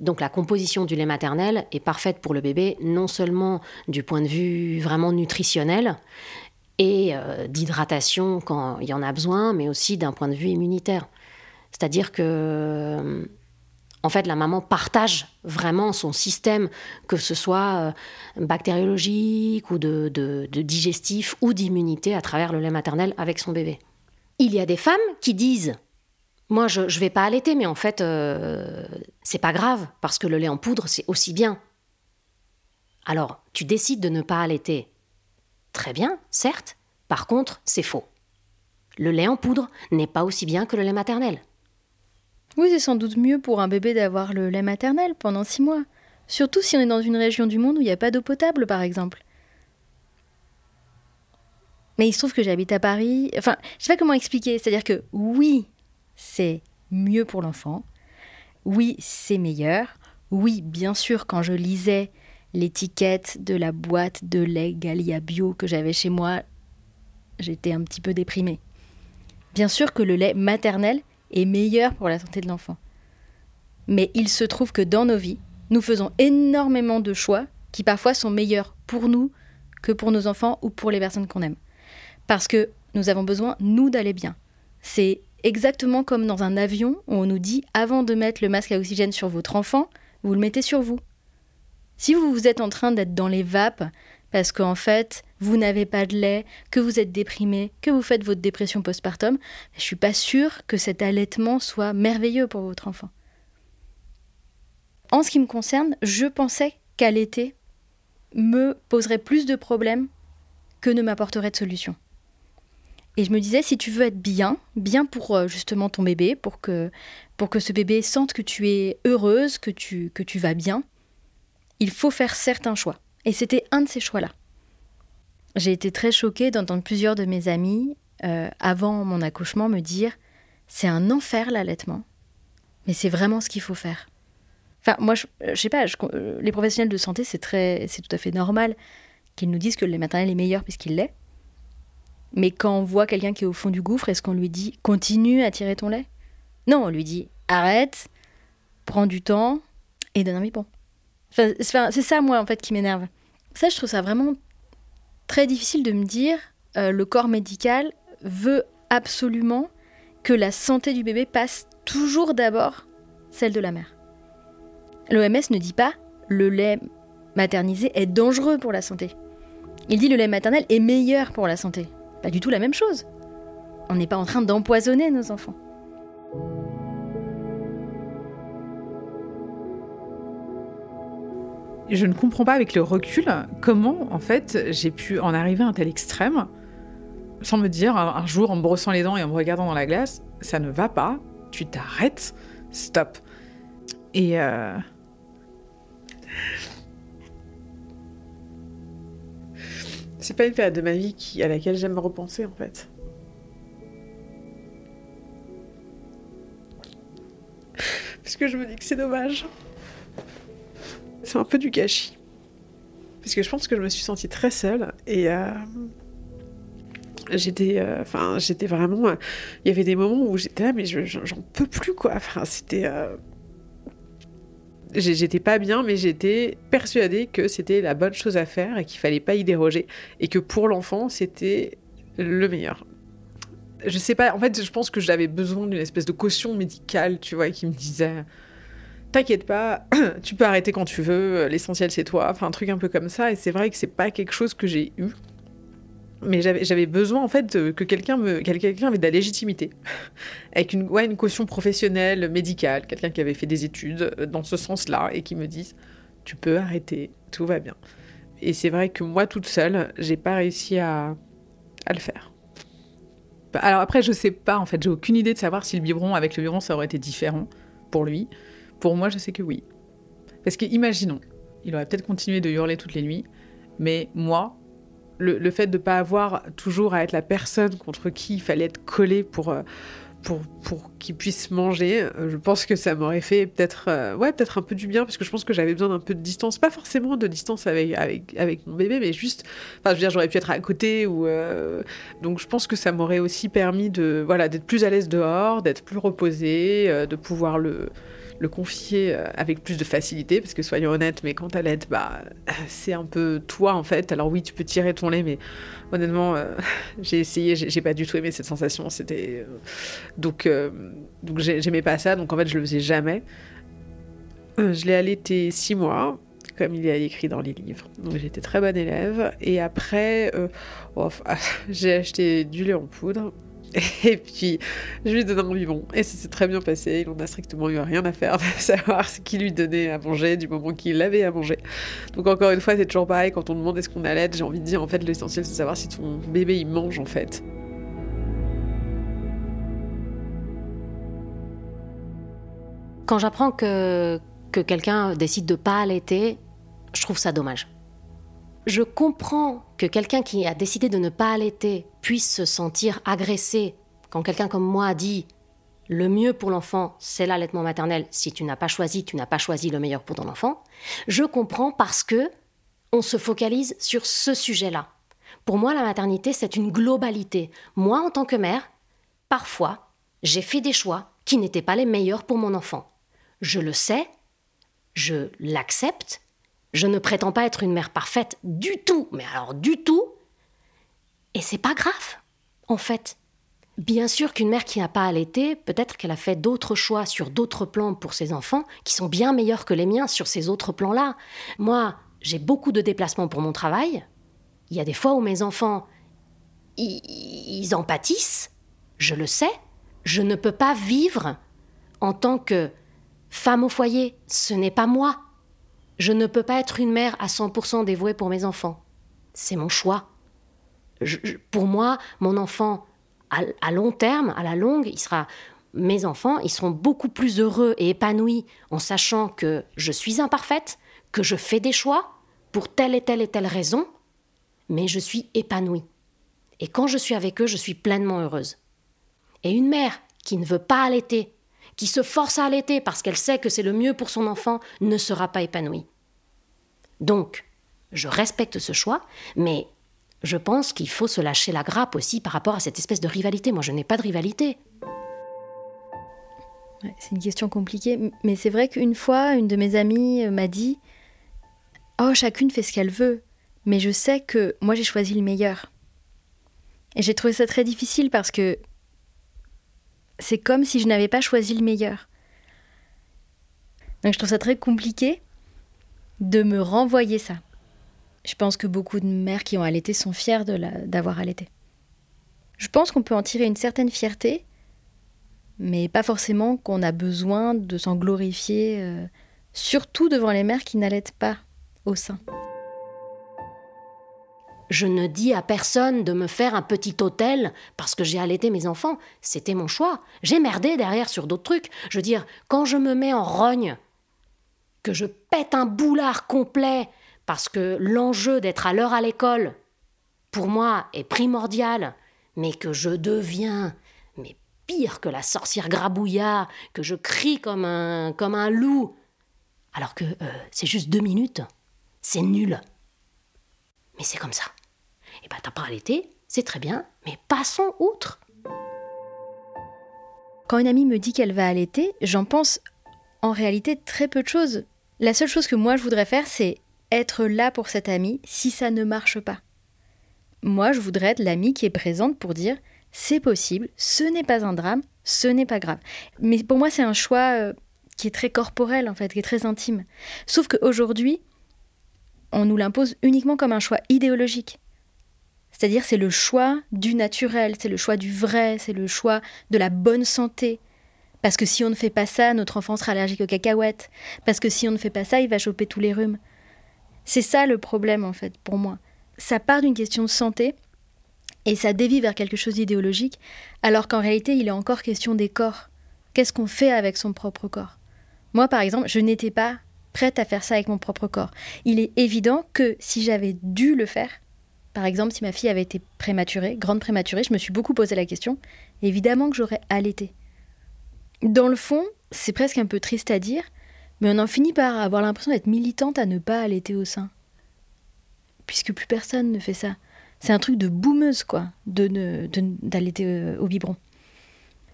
Donc la composition du lait maternel est parfaite pour le bébé, non seulement du point de vue vraiment nutritionnel et euh, d'hydratation quand il y en a besoin, mais aussi d'un point de vue immunitaire. C'est-à-dire que, euh, en fait, la maman partage vraiment son système, que ce soit euh, bactériologique ou de, digestif ou d'immunité à travers le lait maternel avec son bébé. Il y a des femmes qui disent moi, je ne vais pas allaiter, mais en fait, euh, c'est pas grave, parce que le lait en poudre, c'est aussi bien. Alors, tu décides de ne pas allaiter. Très bien, certes. Par contre, c'est faux. Le lait en poudre n'est pas aussi bien que le lait maternel. Oui, c'est sans doute mieux pour un bébé d'avoir le lait maternel pendant six mois. Surtout si on est dans une région du monde où il n'y a pas d'eau potable, par exemple. Mais il se trouve que j'habite à Paris. Enfin, je sais pas comment expliquer. C'est-à-dire que oui, c'est mieux pour l'enfant. Oui, c'est meilleur. Oui, bien sûr, quand je lisais l'étiquette de la boîte de lait Galia Bio que j'avais chez moi, j'étais un petit peu déprimée. Bien sûr que le lait maternel est meilleur pour la santé de l'enfant. Mais il se trouve que dans nos vies, nous faisons énormément de choix qui parfois sont meilleurs pour nous que pour nos enfants ou pour les personnes qu'on aime. Parce que nous avons besoin, nous, d'aller bien. C'est exactement comme dans un avion où on nous dit avant de mettre le masque à oxygène sur votre enfant, vous le mettez sur vous. Si vous vous êtes en train d'être dans les vapes parce qu'en fait, vous n'avez pas de lait, que vous êtes déprimé, que vous faites votre dépression postpartum, je suis pas sûre que cet allaitement soit merveilleux pour votre enfant. En ce qui me concerne, je pensais qu'allaiter me poserait plus de problèmes que ne m'apporterait de solutions. Et je me disais, si tu veux être bien, bien pour euh, justement ton bébé, pour que, pour que ce bébé sente que tu es heureuse, que tu, que tu vas bien, il faut faire certains choix. Et c'était un de ces choix-là. J'ai été très choquée d'entendre plusieurs de mes amis, euh, avant mon accouchement, me dire c'est un enfer l'allaitement, mais c'est vraiment ce qu'il faut faire. Enfin, moi, je, je sais pas, euh, les professionnels de santé, c'est très, c'est tout à fait normal qu'ils nous disent que le maternel est meilleur puisqu'il l'est. Mais quand on voit quelqu'un qui est au fond du gouffre, est-ce qu'on lui dit continue à tirer ton lait? Non, on lui dit arrête, prends du temps et donne un biberon. C'est ça, moi, en fait, qui m'énerve. Ça, je trouve ça vraiment très difficile de me dire euh, le corps médical veut absolument que la santé du bébé passe toujours d'abord celle de la mère. L'OMS ne dit pas le lait maternisé est dangereux pour la santé. Il dit le lait maternel est meilleur pour la santé. Pas du tout la même chose. On n'est pas en train d'empoisonner nos enfants. Je ne comprends pas avec le recul comment, en fait, j'ai pu en arriver à un tel extrême sans me dire un, jour en me brossant les dents et en me regardant dans la glace, ça ne va pas, tu t'arrêtes, stop. Et euh, c'est pas une période de ma vie à laquelle j'aime repenser en fait. Parce que je me dis que c'est dommage. C'est un peu du gâchis. Parce que je pense que je me suis sentie très seule et euh, j'étais, euh, enfin, j'étais vraiment. Il y avait des moments où j'étais là, mais j'en peux plus quoi. Enfin, c'était. Euh, j'étais pas bien, mais j'étais persuadée que c'était la bonne chose à faire et qu'il fallait pas y déroger. Et que pour l'enfant, c'était le meilleur. Je sais pas, en fait, je pense que j'avais besoin d'une espèce de caution médicale, tu vois, qui me disait T'inquiète pas, tu peux arrêter quand tu veux, l'essentiel c'est toi, enfin un truc un peu comme ça. Et c'est vrai que c'est pas quelque chose que j'ai eu. Mais j'avais besoin en fait que quelqu'un me quelqu'un avait de la légitimité. Avec une ouais, une caution professionnelle médicale quelqu'un qui avait fait des études euh, dans ce sens-là et qui me dise tu peux arrêter tout va bien. Et c'est vrai que moi toute seule j'ai pas réussi à, à le faire. Bah, alors après je sais pas en fait. J'ai aucune idée de savoir si le biberon avec le biberon ça aurait été différent pour lui pour moi je sais que oui. Parce que imaginons il aurait peut-être continué de hurler toutes les nuits mais moi le, fait de ne pas avoir toujours à être la personne contre qui il fallait être collé pour, euh, pour, pour qu'il puisse manger, euh, je pense que ça m'aurait fait peut-être euh, ouais, peut-être un peu du bien, parce que je pense que j'avais besoin d'un peu de distance, pas forcément de distance avec, avec, avec mon bébé, mais juste, enfin, je veux dire, j'aurais pu être à côté, ou, donc je pense que ça m'aurait aussi permis de, voilà, d'être plus à l'aise dehors, d'être plus reposé, de pouvoir le le confier euh, avec plus de facilité, parce que soyons honnêtes, mais quand l'aide, bah, c'est un peu toi en fait. Alors oui, tu peux tirer ton lait, mais honnêtement, euh, j'ai essayé, j'ai pas du tout aimé cette sensation. C'était euh, donc donc j'aimais pas ça, donc en fait je le faisais jamais. je l'ai allaité six mois, comme il est écrit dans les livres. Donc j'étais très bonne élève. Et après, oh, j'ai acheté du lait en poudre et puis, je lui ai donné un biberon. Et ça s'est très bien passé. Il n'en a strictement eu rien à faire de savoir ce qu'il lui donnait à manger du moment qu'il l'avait à manger. Donc, encore une fois, c'est toujours pareil. Quand on demande est-ce qu'on allait, j'ai envie de dire, en fait, l'essentiel, c'est de savoir si ton bébé, il mange, en fait. Quand j'apprends que, que quelqu'un décide de pas allaiter, je trouve ça dommage. Je comprends que quelqu'un qui a décidé de ne pas allaiter puisse se sentir agressé quand quelqu'un comme moi dit le mieux pour l'enfant, c'est l'allaitement maternel. Si tu n'as pas choisi, tu n'as pas choisi le meilleur pour ton enfant. Je comprends parce que on se focalise sur ce sujet-là. Pour moi, la maternité, c'est une globalité. Moi, en tant que mère, parfois, j'ai fait des choix qui n'étaient pas les meilleurs pour mon enfant. Je le sais, je l'accepte, je ne prétends pas être une mère parfaite du tout, mais alors du tout. Et c'est pas grave, en fait. Bien sûr qu'une mère qui n'a pas allaité, peut-être qu'elle a fait d'autres choix sur d'autres plans pour ses enfants qui sont bien meilleurs que les miens sur ces autres plans-là. Moi, j'ai beaucoup de déplacements pour mon travail. Il y a des fois où mes enfants, ils, en pâtissent. Je le sais. Je ne peux pas vivre en tant que femme au foyer. Ce n'est pas moi. Je ne peux pas être une mère à 100% dévouée pour mes enfants. C'est mon choix. pour moi, mon enfant, à, long terme, à la longue, il sera. Mes enfants, ils seront beaucoup plus heureux et épanouis en sachant que je suis imparfaite, que je fais des choix pour telle et telle et telle raison, mais je suis épanouie. Et quand je suis avec eux, je suis pleinement heureuse. Et une mère qui ne veut pas allaiter, qui se force à allaiter parce qu'elle sait que c'est le mieux pour son enfant, ne sera pas épanouie. Donc, je respecte ce choix, mais je pense qu'il faut se lâcher la grappe aussi par rapport à cette espèce de rivalité. Moi, je n'ai pas de rivalité. c'est une question compliquée, mais c'est vrai qu'une fois, une de mes amies euh, m'a dit Oh, chacune fait ce qu'elle veut, mais je sais que moi j'ai choisi le meilleur. Et j'ai trouvé ça très difficile parce que c'est comme si je n'avais pas choisi le meilleur. Donc je trouve ça très compliqué de me renvoyer ça. Je pense que beaucoup de mères qui ont allaité sont fières d'avoir allaité. Je pense qu'on peut en tirer une certaine fierté, mais pas forcément qu'on a besoin de s'en glorifier, euh, surtout devant les mères qui n'allaitent pas au sein. Je ne dis à personne de me faire un petit hôtel parce que j'ai allaité mes enfants. C'était mon choix. J'ai merdé derrière sur d'autres trucs. Je veux dire, quand je me mets en rogne, que je pète un boulard complet parce que l'enjeu d'être à l'heure à l'école, pour moi, est primordial, mais que je deviens mais pire que la sorcière grabouilla, que je crie comme un, comme un loup, alors que euh, c'est juste deux minutes, c'est nul. Mais c'est comme ça. Eh ben t'as pas allaité, c'est très bien, mais passons outre. Quand une amie me dit qu'elle va allaiter, j'en pense en réalité très peu de choses. La seule chose que moi je voudrais faire, c'est être là pour cette amie si ça ne marche pas. Moi, je voudrais être l'amie qui est présente pour dire c'est possible, ce n'est pas un drame, ce n'est pas grave. Mais pour moi, c'est un choix euh, qui est très corporel en fait, qui est très intime. Sauf qu'aujourd'hui, on nous l'impose uniquement comme un choix idéologique. C'est-à-dire c'est le choix du naturel, c'est le choix du vrai, c'est le choix de la bonne santé. Parce que si on ne fait pas ça, notre enfant sera allergique aux cacahuètes. Parce que si on ne fait pas ça, il va choper tous les rhumes. C'est ça le problème en fait pour moi. Ça part d'une question de santé et ça dévie vers quelque chose d'idéologique, alors qu'en réalité il est encore question des corps. Qu'est-ce qu'on fait avec son propre corps? Moi par exemple, je n'étais pas prête à faire ça avec mon propre corps. Il est évident que si j'avais dû le faire, par exemple, si ma fille avait été prématurée, grande prématurée, je me suis beaucoup posé la question. Évidemment que j'aurais allaité. Dans le fond, c'est presque un peu triste à dire, mais on en finit par avoir l'impression d'être militante à ne pas allaiter au sein. Puisque plus personne ne fait ça. C'est un truc de boumeuse, quoi, d'allaiter euh, au biberon.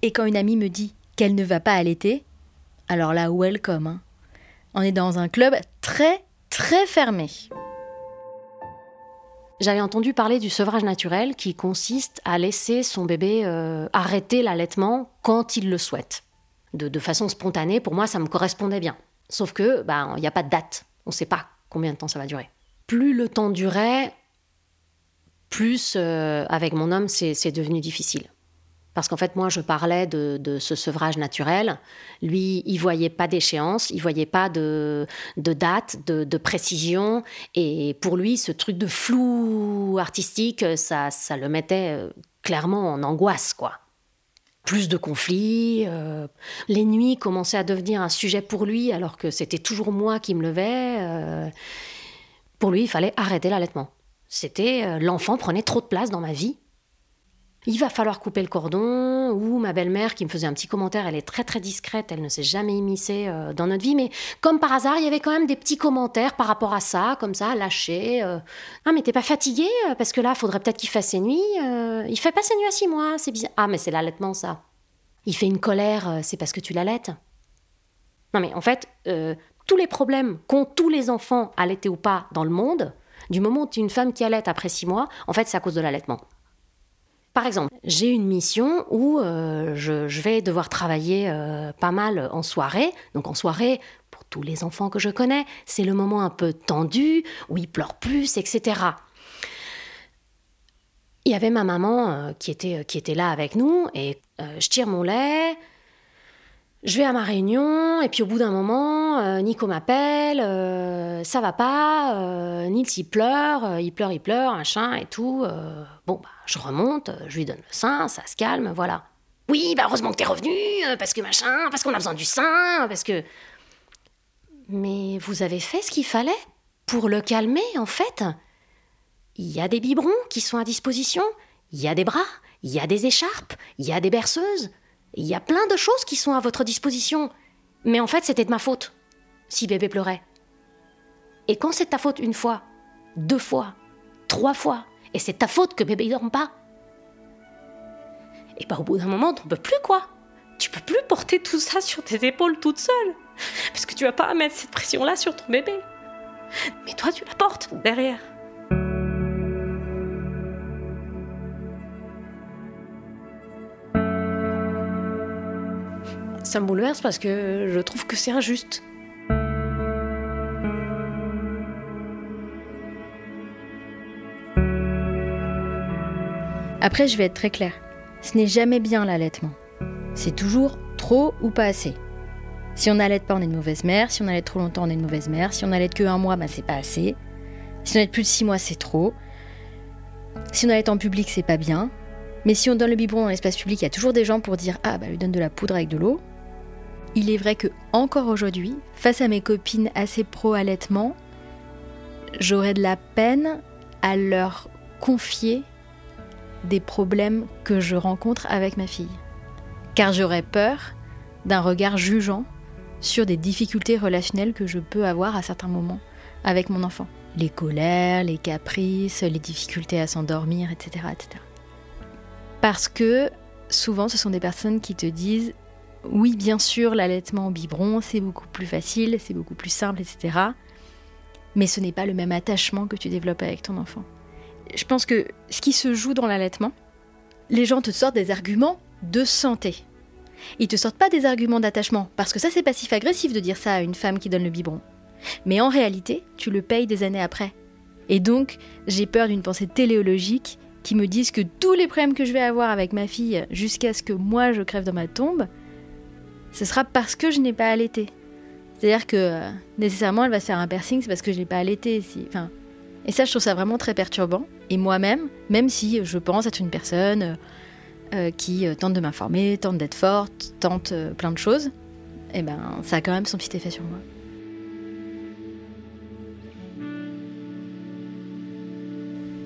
Et quand une amie me dit qu'elle ne va pas allaiter, alors là, welcome. Hein. On est dans un club très, très fermé. J'avais entendu parler du sevrage naturel qui consiste à laisser son bébé euh, arrêter l'allaitement quand il le souhaite. De, façon spontanée, pour moi, ça me correspondait bien. Sauf que, bah, il n'y a pas de date. On ne sait pas combien de temps ça va durer. Plus le temps durait, plus euh, avec mon homme, c'est devenu difficile. Parce qu'en fait, moi, je parlais de, ce sevrage naturel. Lui, il voyait pas d'échéance, il voyait pas de, date, de, précision. Et pour lui, ce truc de flou artistique, ça, ça le mettait euh, clairement en angoisse, quoi. Plus de conflits. Euh, les nuits commençaient à devenir un sujet pour lui, alors que c'était toujours moi qui me levais. Euh. pour lui, il fallait arrêter l'allaitement. C'était l'enfant prenait trop de place dans ma vie il va falloir couper le cordon, ou ma belle-mère qui me faisait un petit commentaire, elle est très très discrète, elle ne s'est jamais immiscée euh, dans notre vie, mais comme par hasard, il y avait quand même des petits commentaires par rapport à ça, comme ça, lâchés. Euh. ah, mais t'es pas fatiguée euh, Parce que là, faudrait peut-être qu'il fasse ses nuits. il fait pas ses nuits à six mois, c'est bizarre. Ah, mais c'est l'allaitement, ça. Il fait une colère, c'est parce que tu l'allaites. Non, mais en fait, tous les problèmes qu'ont tous les enfants, allaités ou pas, dans le monde, du moment où tu es une femme qui allaite après six mois, en fait, c'est à cause de l'allaitement. Par exemple, j'ai une mission où euh, je, vais devoir travailler euh, pas mal en soirée. Donc en soirée, pour tous les enfants que je connais, c'est le moment un peu tendu, où ils pleurent plus, etc. Il y avait ma maman euh, qui, était, qui était là avec nous, et je tire mon lait, je vais à ma réunion et puis au bout d'un moment, euh, Nico m'appelle, euh, ça va pas, euh, Nils il pleure, il pleure, il pleure, un chien et tout. bon, bah, je remonte, je lui donne le sein, ça se calme, voilà. Oui, bah heureusement que t'es revenu, parce que machin, parce qu'on a besoin du sein, parce que. Mais vous avez fait ce qu'il fallait pour le calmer, en fait? Il y a des biberons qui sont à disposition, il y a des bras, il y a des écharpes, il y a des berceuses. Il y a plein de choses qui sont à votre disposition. Mais en fait, c'était de ma faute, si bébé pleurait. Et quand c'est ta faute une fois, deux fois, trois fois, et c'est ta faute que bébé ne dorme pas, et bah au bout d'un moment, t'en peux plus quoi. Tu peux plus porter tout ça sur tes épaules toute seule. Parce que tu vas pas mettre cette pression-là sur ton bébé. Mais toi, tu la portes derrière. Ça me bouleverse parce que je trouve que c'est injuste. Après, je vais être très claire. Ce n'est jamais bien l'allaitement. C'est toujours trop ou pas assez. Si on n'allait pas, on est une mauvaise mère. Si on allait trop longtemps, on est une mauvaise mère. Si on allait que un mois, bah, c'est pas assez. Si on allait plus de six mois, c'est trop. Si on allait en public, c'est pas bien. Mais si on donne le biberon dans l'espace public, il y a toujours des gens pour dire Ah, bah, lui donne de la poudre avec de l'eau. Il est vrai que, encore aujourd'hui, face à mes copines assez pro-allaitement, j'aurais de la peine à leur confier des problèmes que je rencontre avec ma fille. Car j'aurais peur d'un regard jugeant sur des difficultés relationnelles que je peux avoir à certains moments avec mon enfant. Les colères, les caprices, les difficultés à s'endormir, etc., etc. Parce que souvent ce sont des personnes qui te disent oui bien sûr l'allaitement au biberon c'est beaucoup plus facile, c'est beaucoup plus simple, etc. Mais ce n'est pas le même attachement que tu développes avec ton enfant. Je pense que ce qui se joue dans l'allaitement, les gens te sortent des arguments de santé. Ils te sortent pas des arguments d'attachement, parce que ça c'est passif-agressif de dire ça à une femme qui donne le biberon. Mais en réalité, tu le payes des années après. Et donc, j'ai peur d'une pensée téléologique qui me dise que tous les problèmes que je vais avoir avec ma fille jusqu'à ce que moi je crève dans ma tombe, ce sera parce que je n'ai pas allaité. C'est-à-dire que euh, nécessairement elle va se faire un piercing, c'est parce que je n'ai pas allaité. Enfin, et ça, je trouve ça vraiment très perturbant. Et moi-même, même si je pense être une personne euh, euh, qui tente de m'informer, tente d'être forte, tente plein de choses, eh ben, ça a quand même son petit effet sur moi.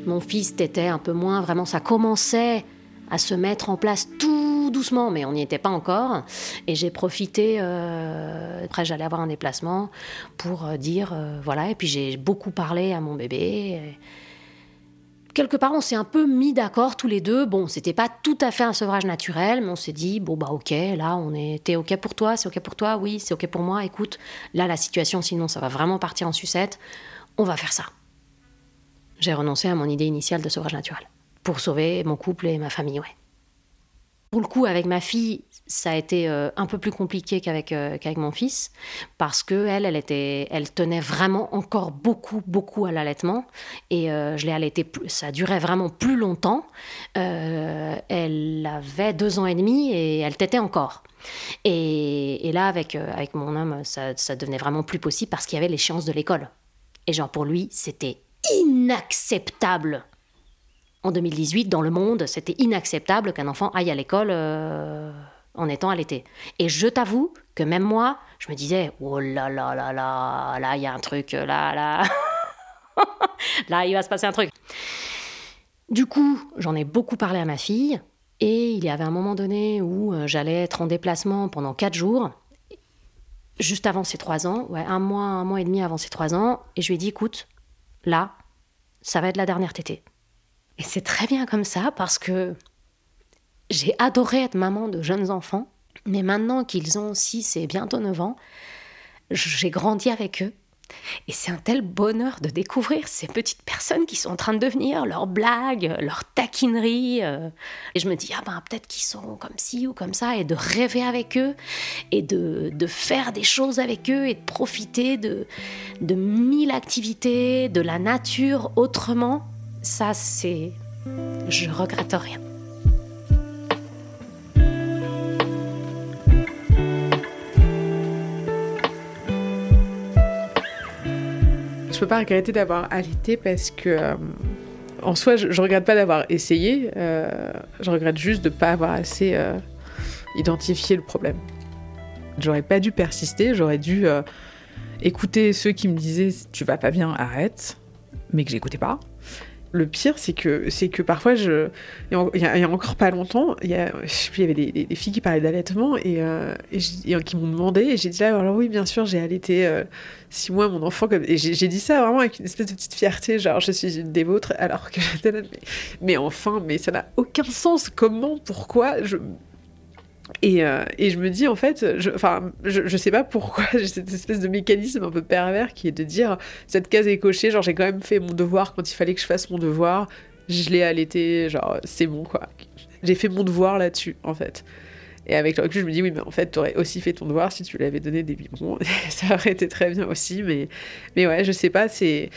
Mon fils t'était un peu moins, vraiment, ça commençait à se mettre en place tout doucement, mais on n'y était pas encore. Et j'ai profité, euh, après j'allais avoir un déplacement pour euh, dire, euh, voilà, et puis j'ai beaucoup parlé à mon bébé. Quelque part, on s'est un peu mis d'accord tous les deux. Bon, c'était pas tout à fait un sevrage naturel, mais on s'est dit, bon bah ok, là on t'es ok pour toi, c'est ok pour toi, oui, c'est ok pour moi. Écoute, là la situation, sinon ça va vraiment partir en sucette. On va faire ça. J'ai renoncé à mon idée initiale de sevrage naturel pour sauver mon couple et ma famille, ouais. Pour le coup, avec ma fille, ça a été euh, un peu plus compliqué qu'avec euh, qu'avec mon fils, parce que elle, elle tenait vraiment encore beaucoup, beaucoup à l'allaitement, et euh, je l'ai allaité plus, ça durait vraiment plus longtemps. elle avait deux ans et demi et elle tétait encore. Et, là, avec avec mon homme, ça, ça devenait vraiment plus possible parce qu'il y avait l'échéance de l'école. Et genre pour lui, c'était inacceptable en 2018, dans le monde, c'était inacceptable qu'un enfant aille à l'école euh, en étant allaité. Et je t'avoue que même moi, je me disais, oh là là là là, là, il y a un truc, là, là. là, il va se passer un truc. Du coup, j'en ai beaucoup parlé à ma fille. Et il y avait un moment donné où euh, j'allais être en déplacement pendant quatre jours, juste avant ses trois ans, un mois, un mois et demi avant ses trois ans. Et je lui ai dit, écoute, là, ça va être la dernière tétée. Et c'est très bien comme ça parce que j'ai adoré être maman de jeunes enfants, mais maintenant qu'ils ont 6 et bientôt 9 ans, j'ai grandi avec eux. Et c'est un tel bonheur de découvrir ces petites personnes qui sont en train de devenir leurs blagues, leurs taquineries. Euh. Et je me dis, ah ben peut-être qu'ils sont comme ci ou comme ça, et de rêver avec eux, et de, de faire des choses avec eux, et de profiter de, de mille activités, de la nature autrement. Ça, c'est... Je regrette rien. Je peux pas regretter d'avoir allaité parce que... Euh, en soi, je, je, regrette pas d'avoir essayé. Euh, je regrette juste de pas avoir assez euh, identifié le problème. J'aurais pas dû persister, j'aurais dû écouter ceux qui me disaient tu vas pas bien, arrête, mais que j'écoutais pas. Le pire, c'est que, c'est que parfois, je, il y, a, encore pas longtemps, il y, avait des, filles qui parlaient d'allaitement et, euh, et, qui m'ont demandé, et j'ai dit là, alors oui, bien sûr, j'ai allaité euh, six mois mon enfant, et j'ai dit ça vraiment avec une espèce de petite fierté, genre je suis une des vôtres, alors que j'étais là, mais, mais, enfin, mais ça n'a aucun sens. Comment, pourquoi? Je... Et, euh, et, je me dis, en fait, je, je, sais pas pourquoi j'ai cette espèce de mécanisme un peu pervers qui est de dire cette case est cochée, genre j'ai quand même fait mon devoir quand il fallait que je fasse mon devoir, je l'ai allaité, genre c'est bon quoi. J'ai fait mon devoir là-dessus, en fait. Et avec le recul, je me dis, oui, mais en fait, tu aurais aussi fait ton devoir si tu l'avais donné des biberons. ça aurait été très bien aussi, mais, mais ouais, je sais pas, c'est,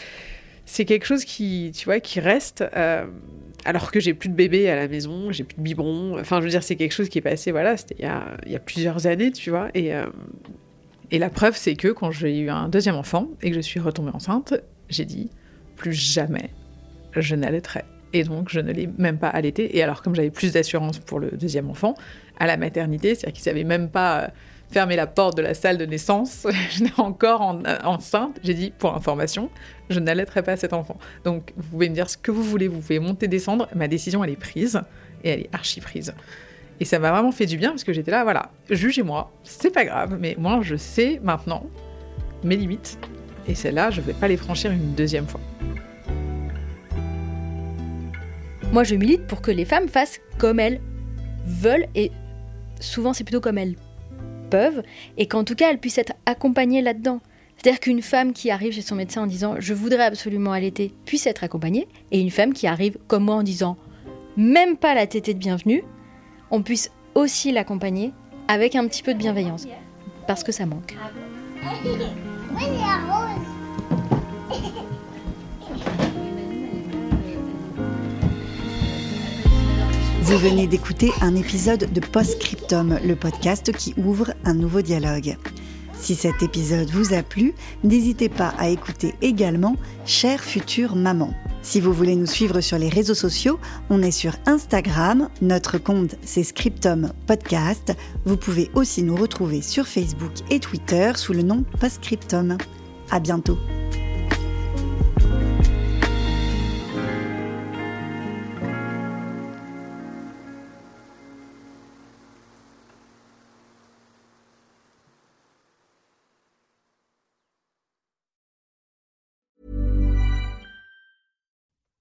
c'est quelque chose qui, tu vois, qui reste. Euh, alors que j'ai plus de bébé à la maison, j'ai plus de biberon. Enfin, je veux dire, c'est quelque chose qui est passé, voilà, c'était il y a, plusieurs années, tu vois. Et, euh, et la preuve, c'est que quand j'ai eu un deuxième enfant et que je suis retombée enceinte, j'ai dit, plus jamais je n'allaiterai. Et donc, je ne l'ai même pas allaité. Et alors, comme j'avais plus d'assurance pour le deuxième enfant, à la maternité, c'est-à-dire qu'ils savaient même pas euh, fermer la porte de la salle de naissance, je n'ai encore en, euh, enceinte, j'ai dit, pour information, je n'allaiterai pas cet enfant. Donc, vous pouvez me dire ce que vous voulez, vous pouvez monter, descendre, ma décision, elle est prise, et elle est archi prise. Et ça m'a vraiment fait du bien, parce que j'étais là, voilà, jugez-moi, c'est pas grave, mais moi, je sais maintenant mes limites, et celles-là, je ne vais pas les franchir une deuxième fois. Moi, je milite pour que les femmes fassent comme elles veulent et souvent c'est plutôt comme elles peuvent et qu'en tout cas elles puissent être accompagnées là-dedans. C'est-à-dire qu'une femme qui arrive chez son médecin en disant je voudrais absolument allaiter puisse être accompagnée et une femme qui arrive comme moi en disant même pas la tétée de bienvenue, on puisse aussi l'accompagner avec un petit peu de bienveillance parce que ça manque. Vous venez d'écouter un épisode de Postscriptum, le podcast qui ouvre un nouveau dialogue. Si cet épisode vous a plu, n'hésitez pas à écouter également Chère future maman. Si vous voulez nous suivre sur les réseaux sociaux, on est sur Instagram, notre compte c'est Scriptum Podcast. Vous pouvez aussi nous retrouver sur Facebook et Twitter sous le nom Postscriptum. À bientôt.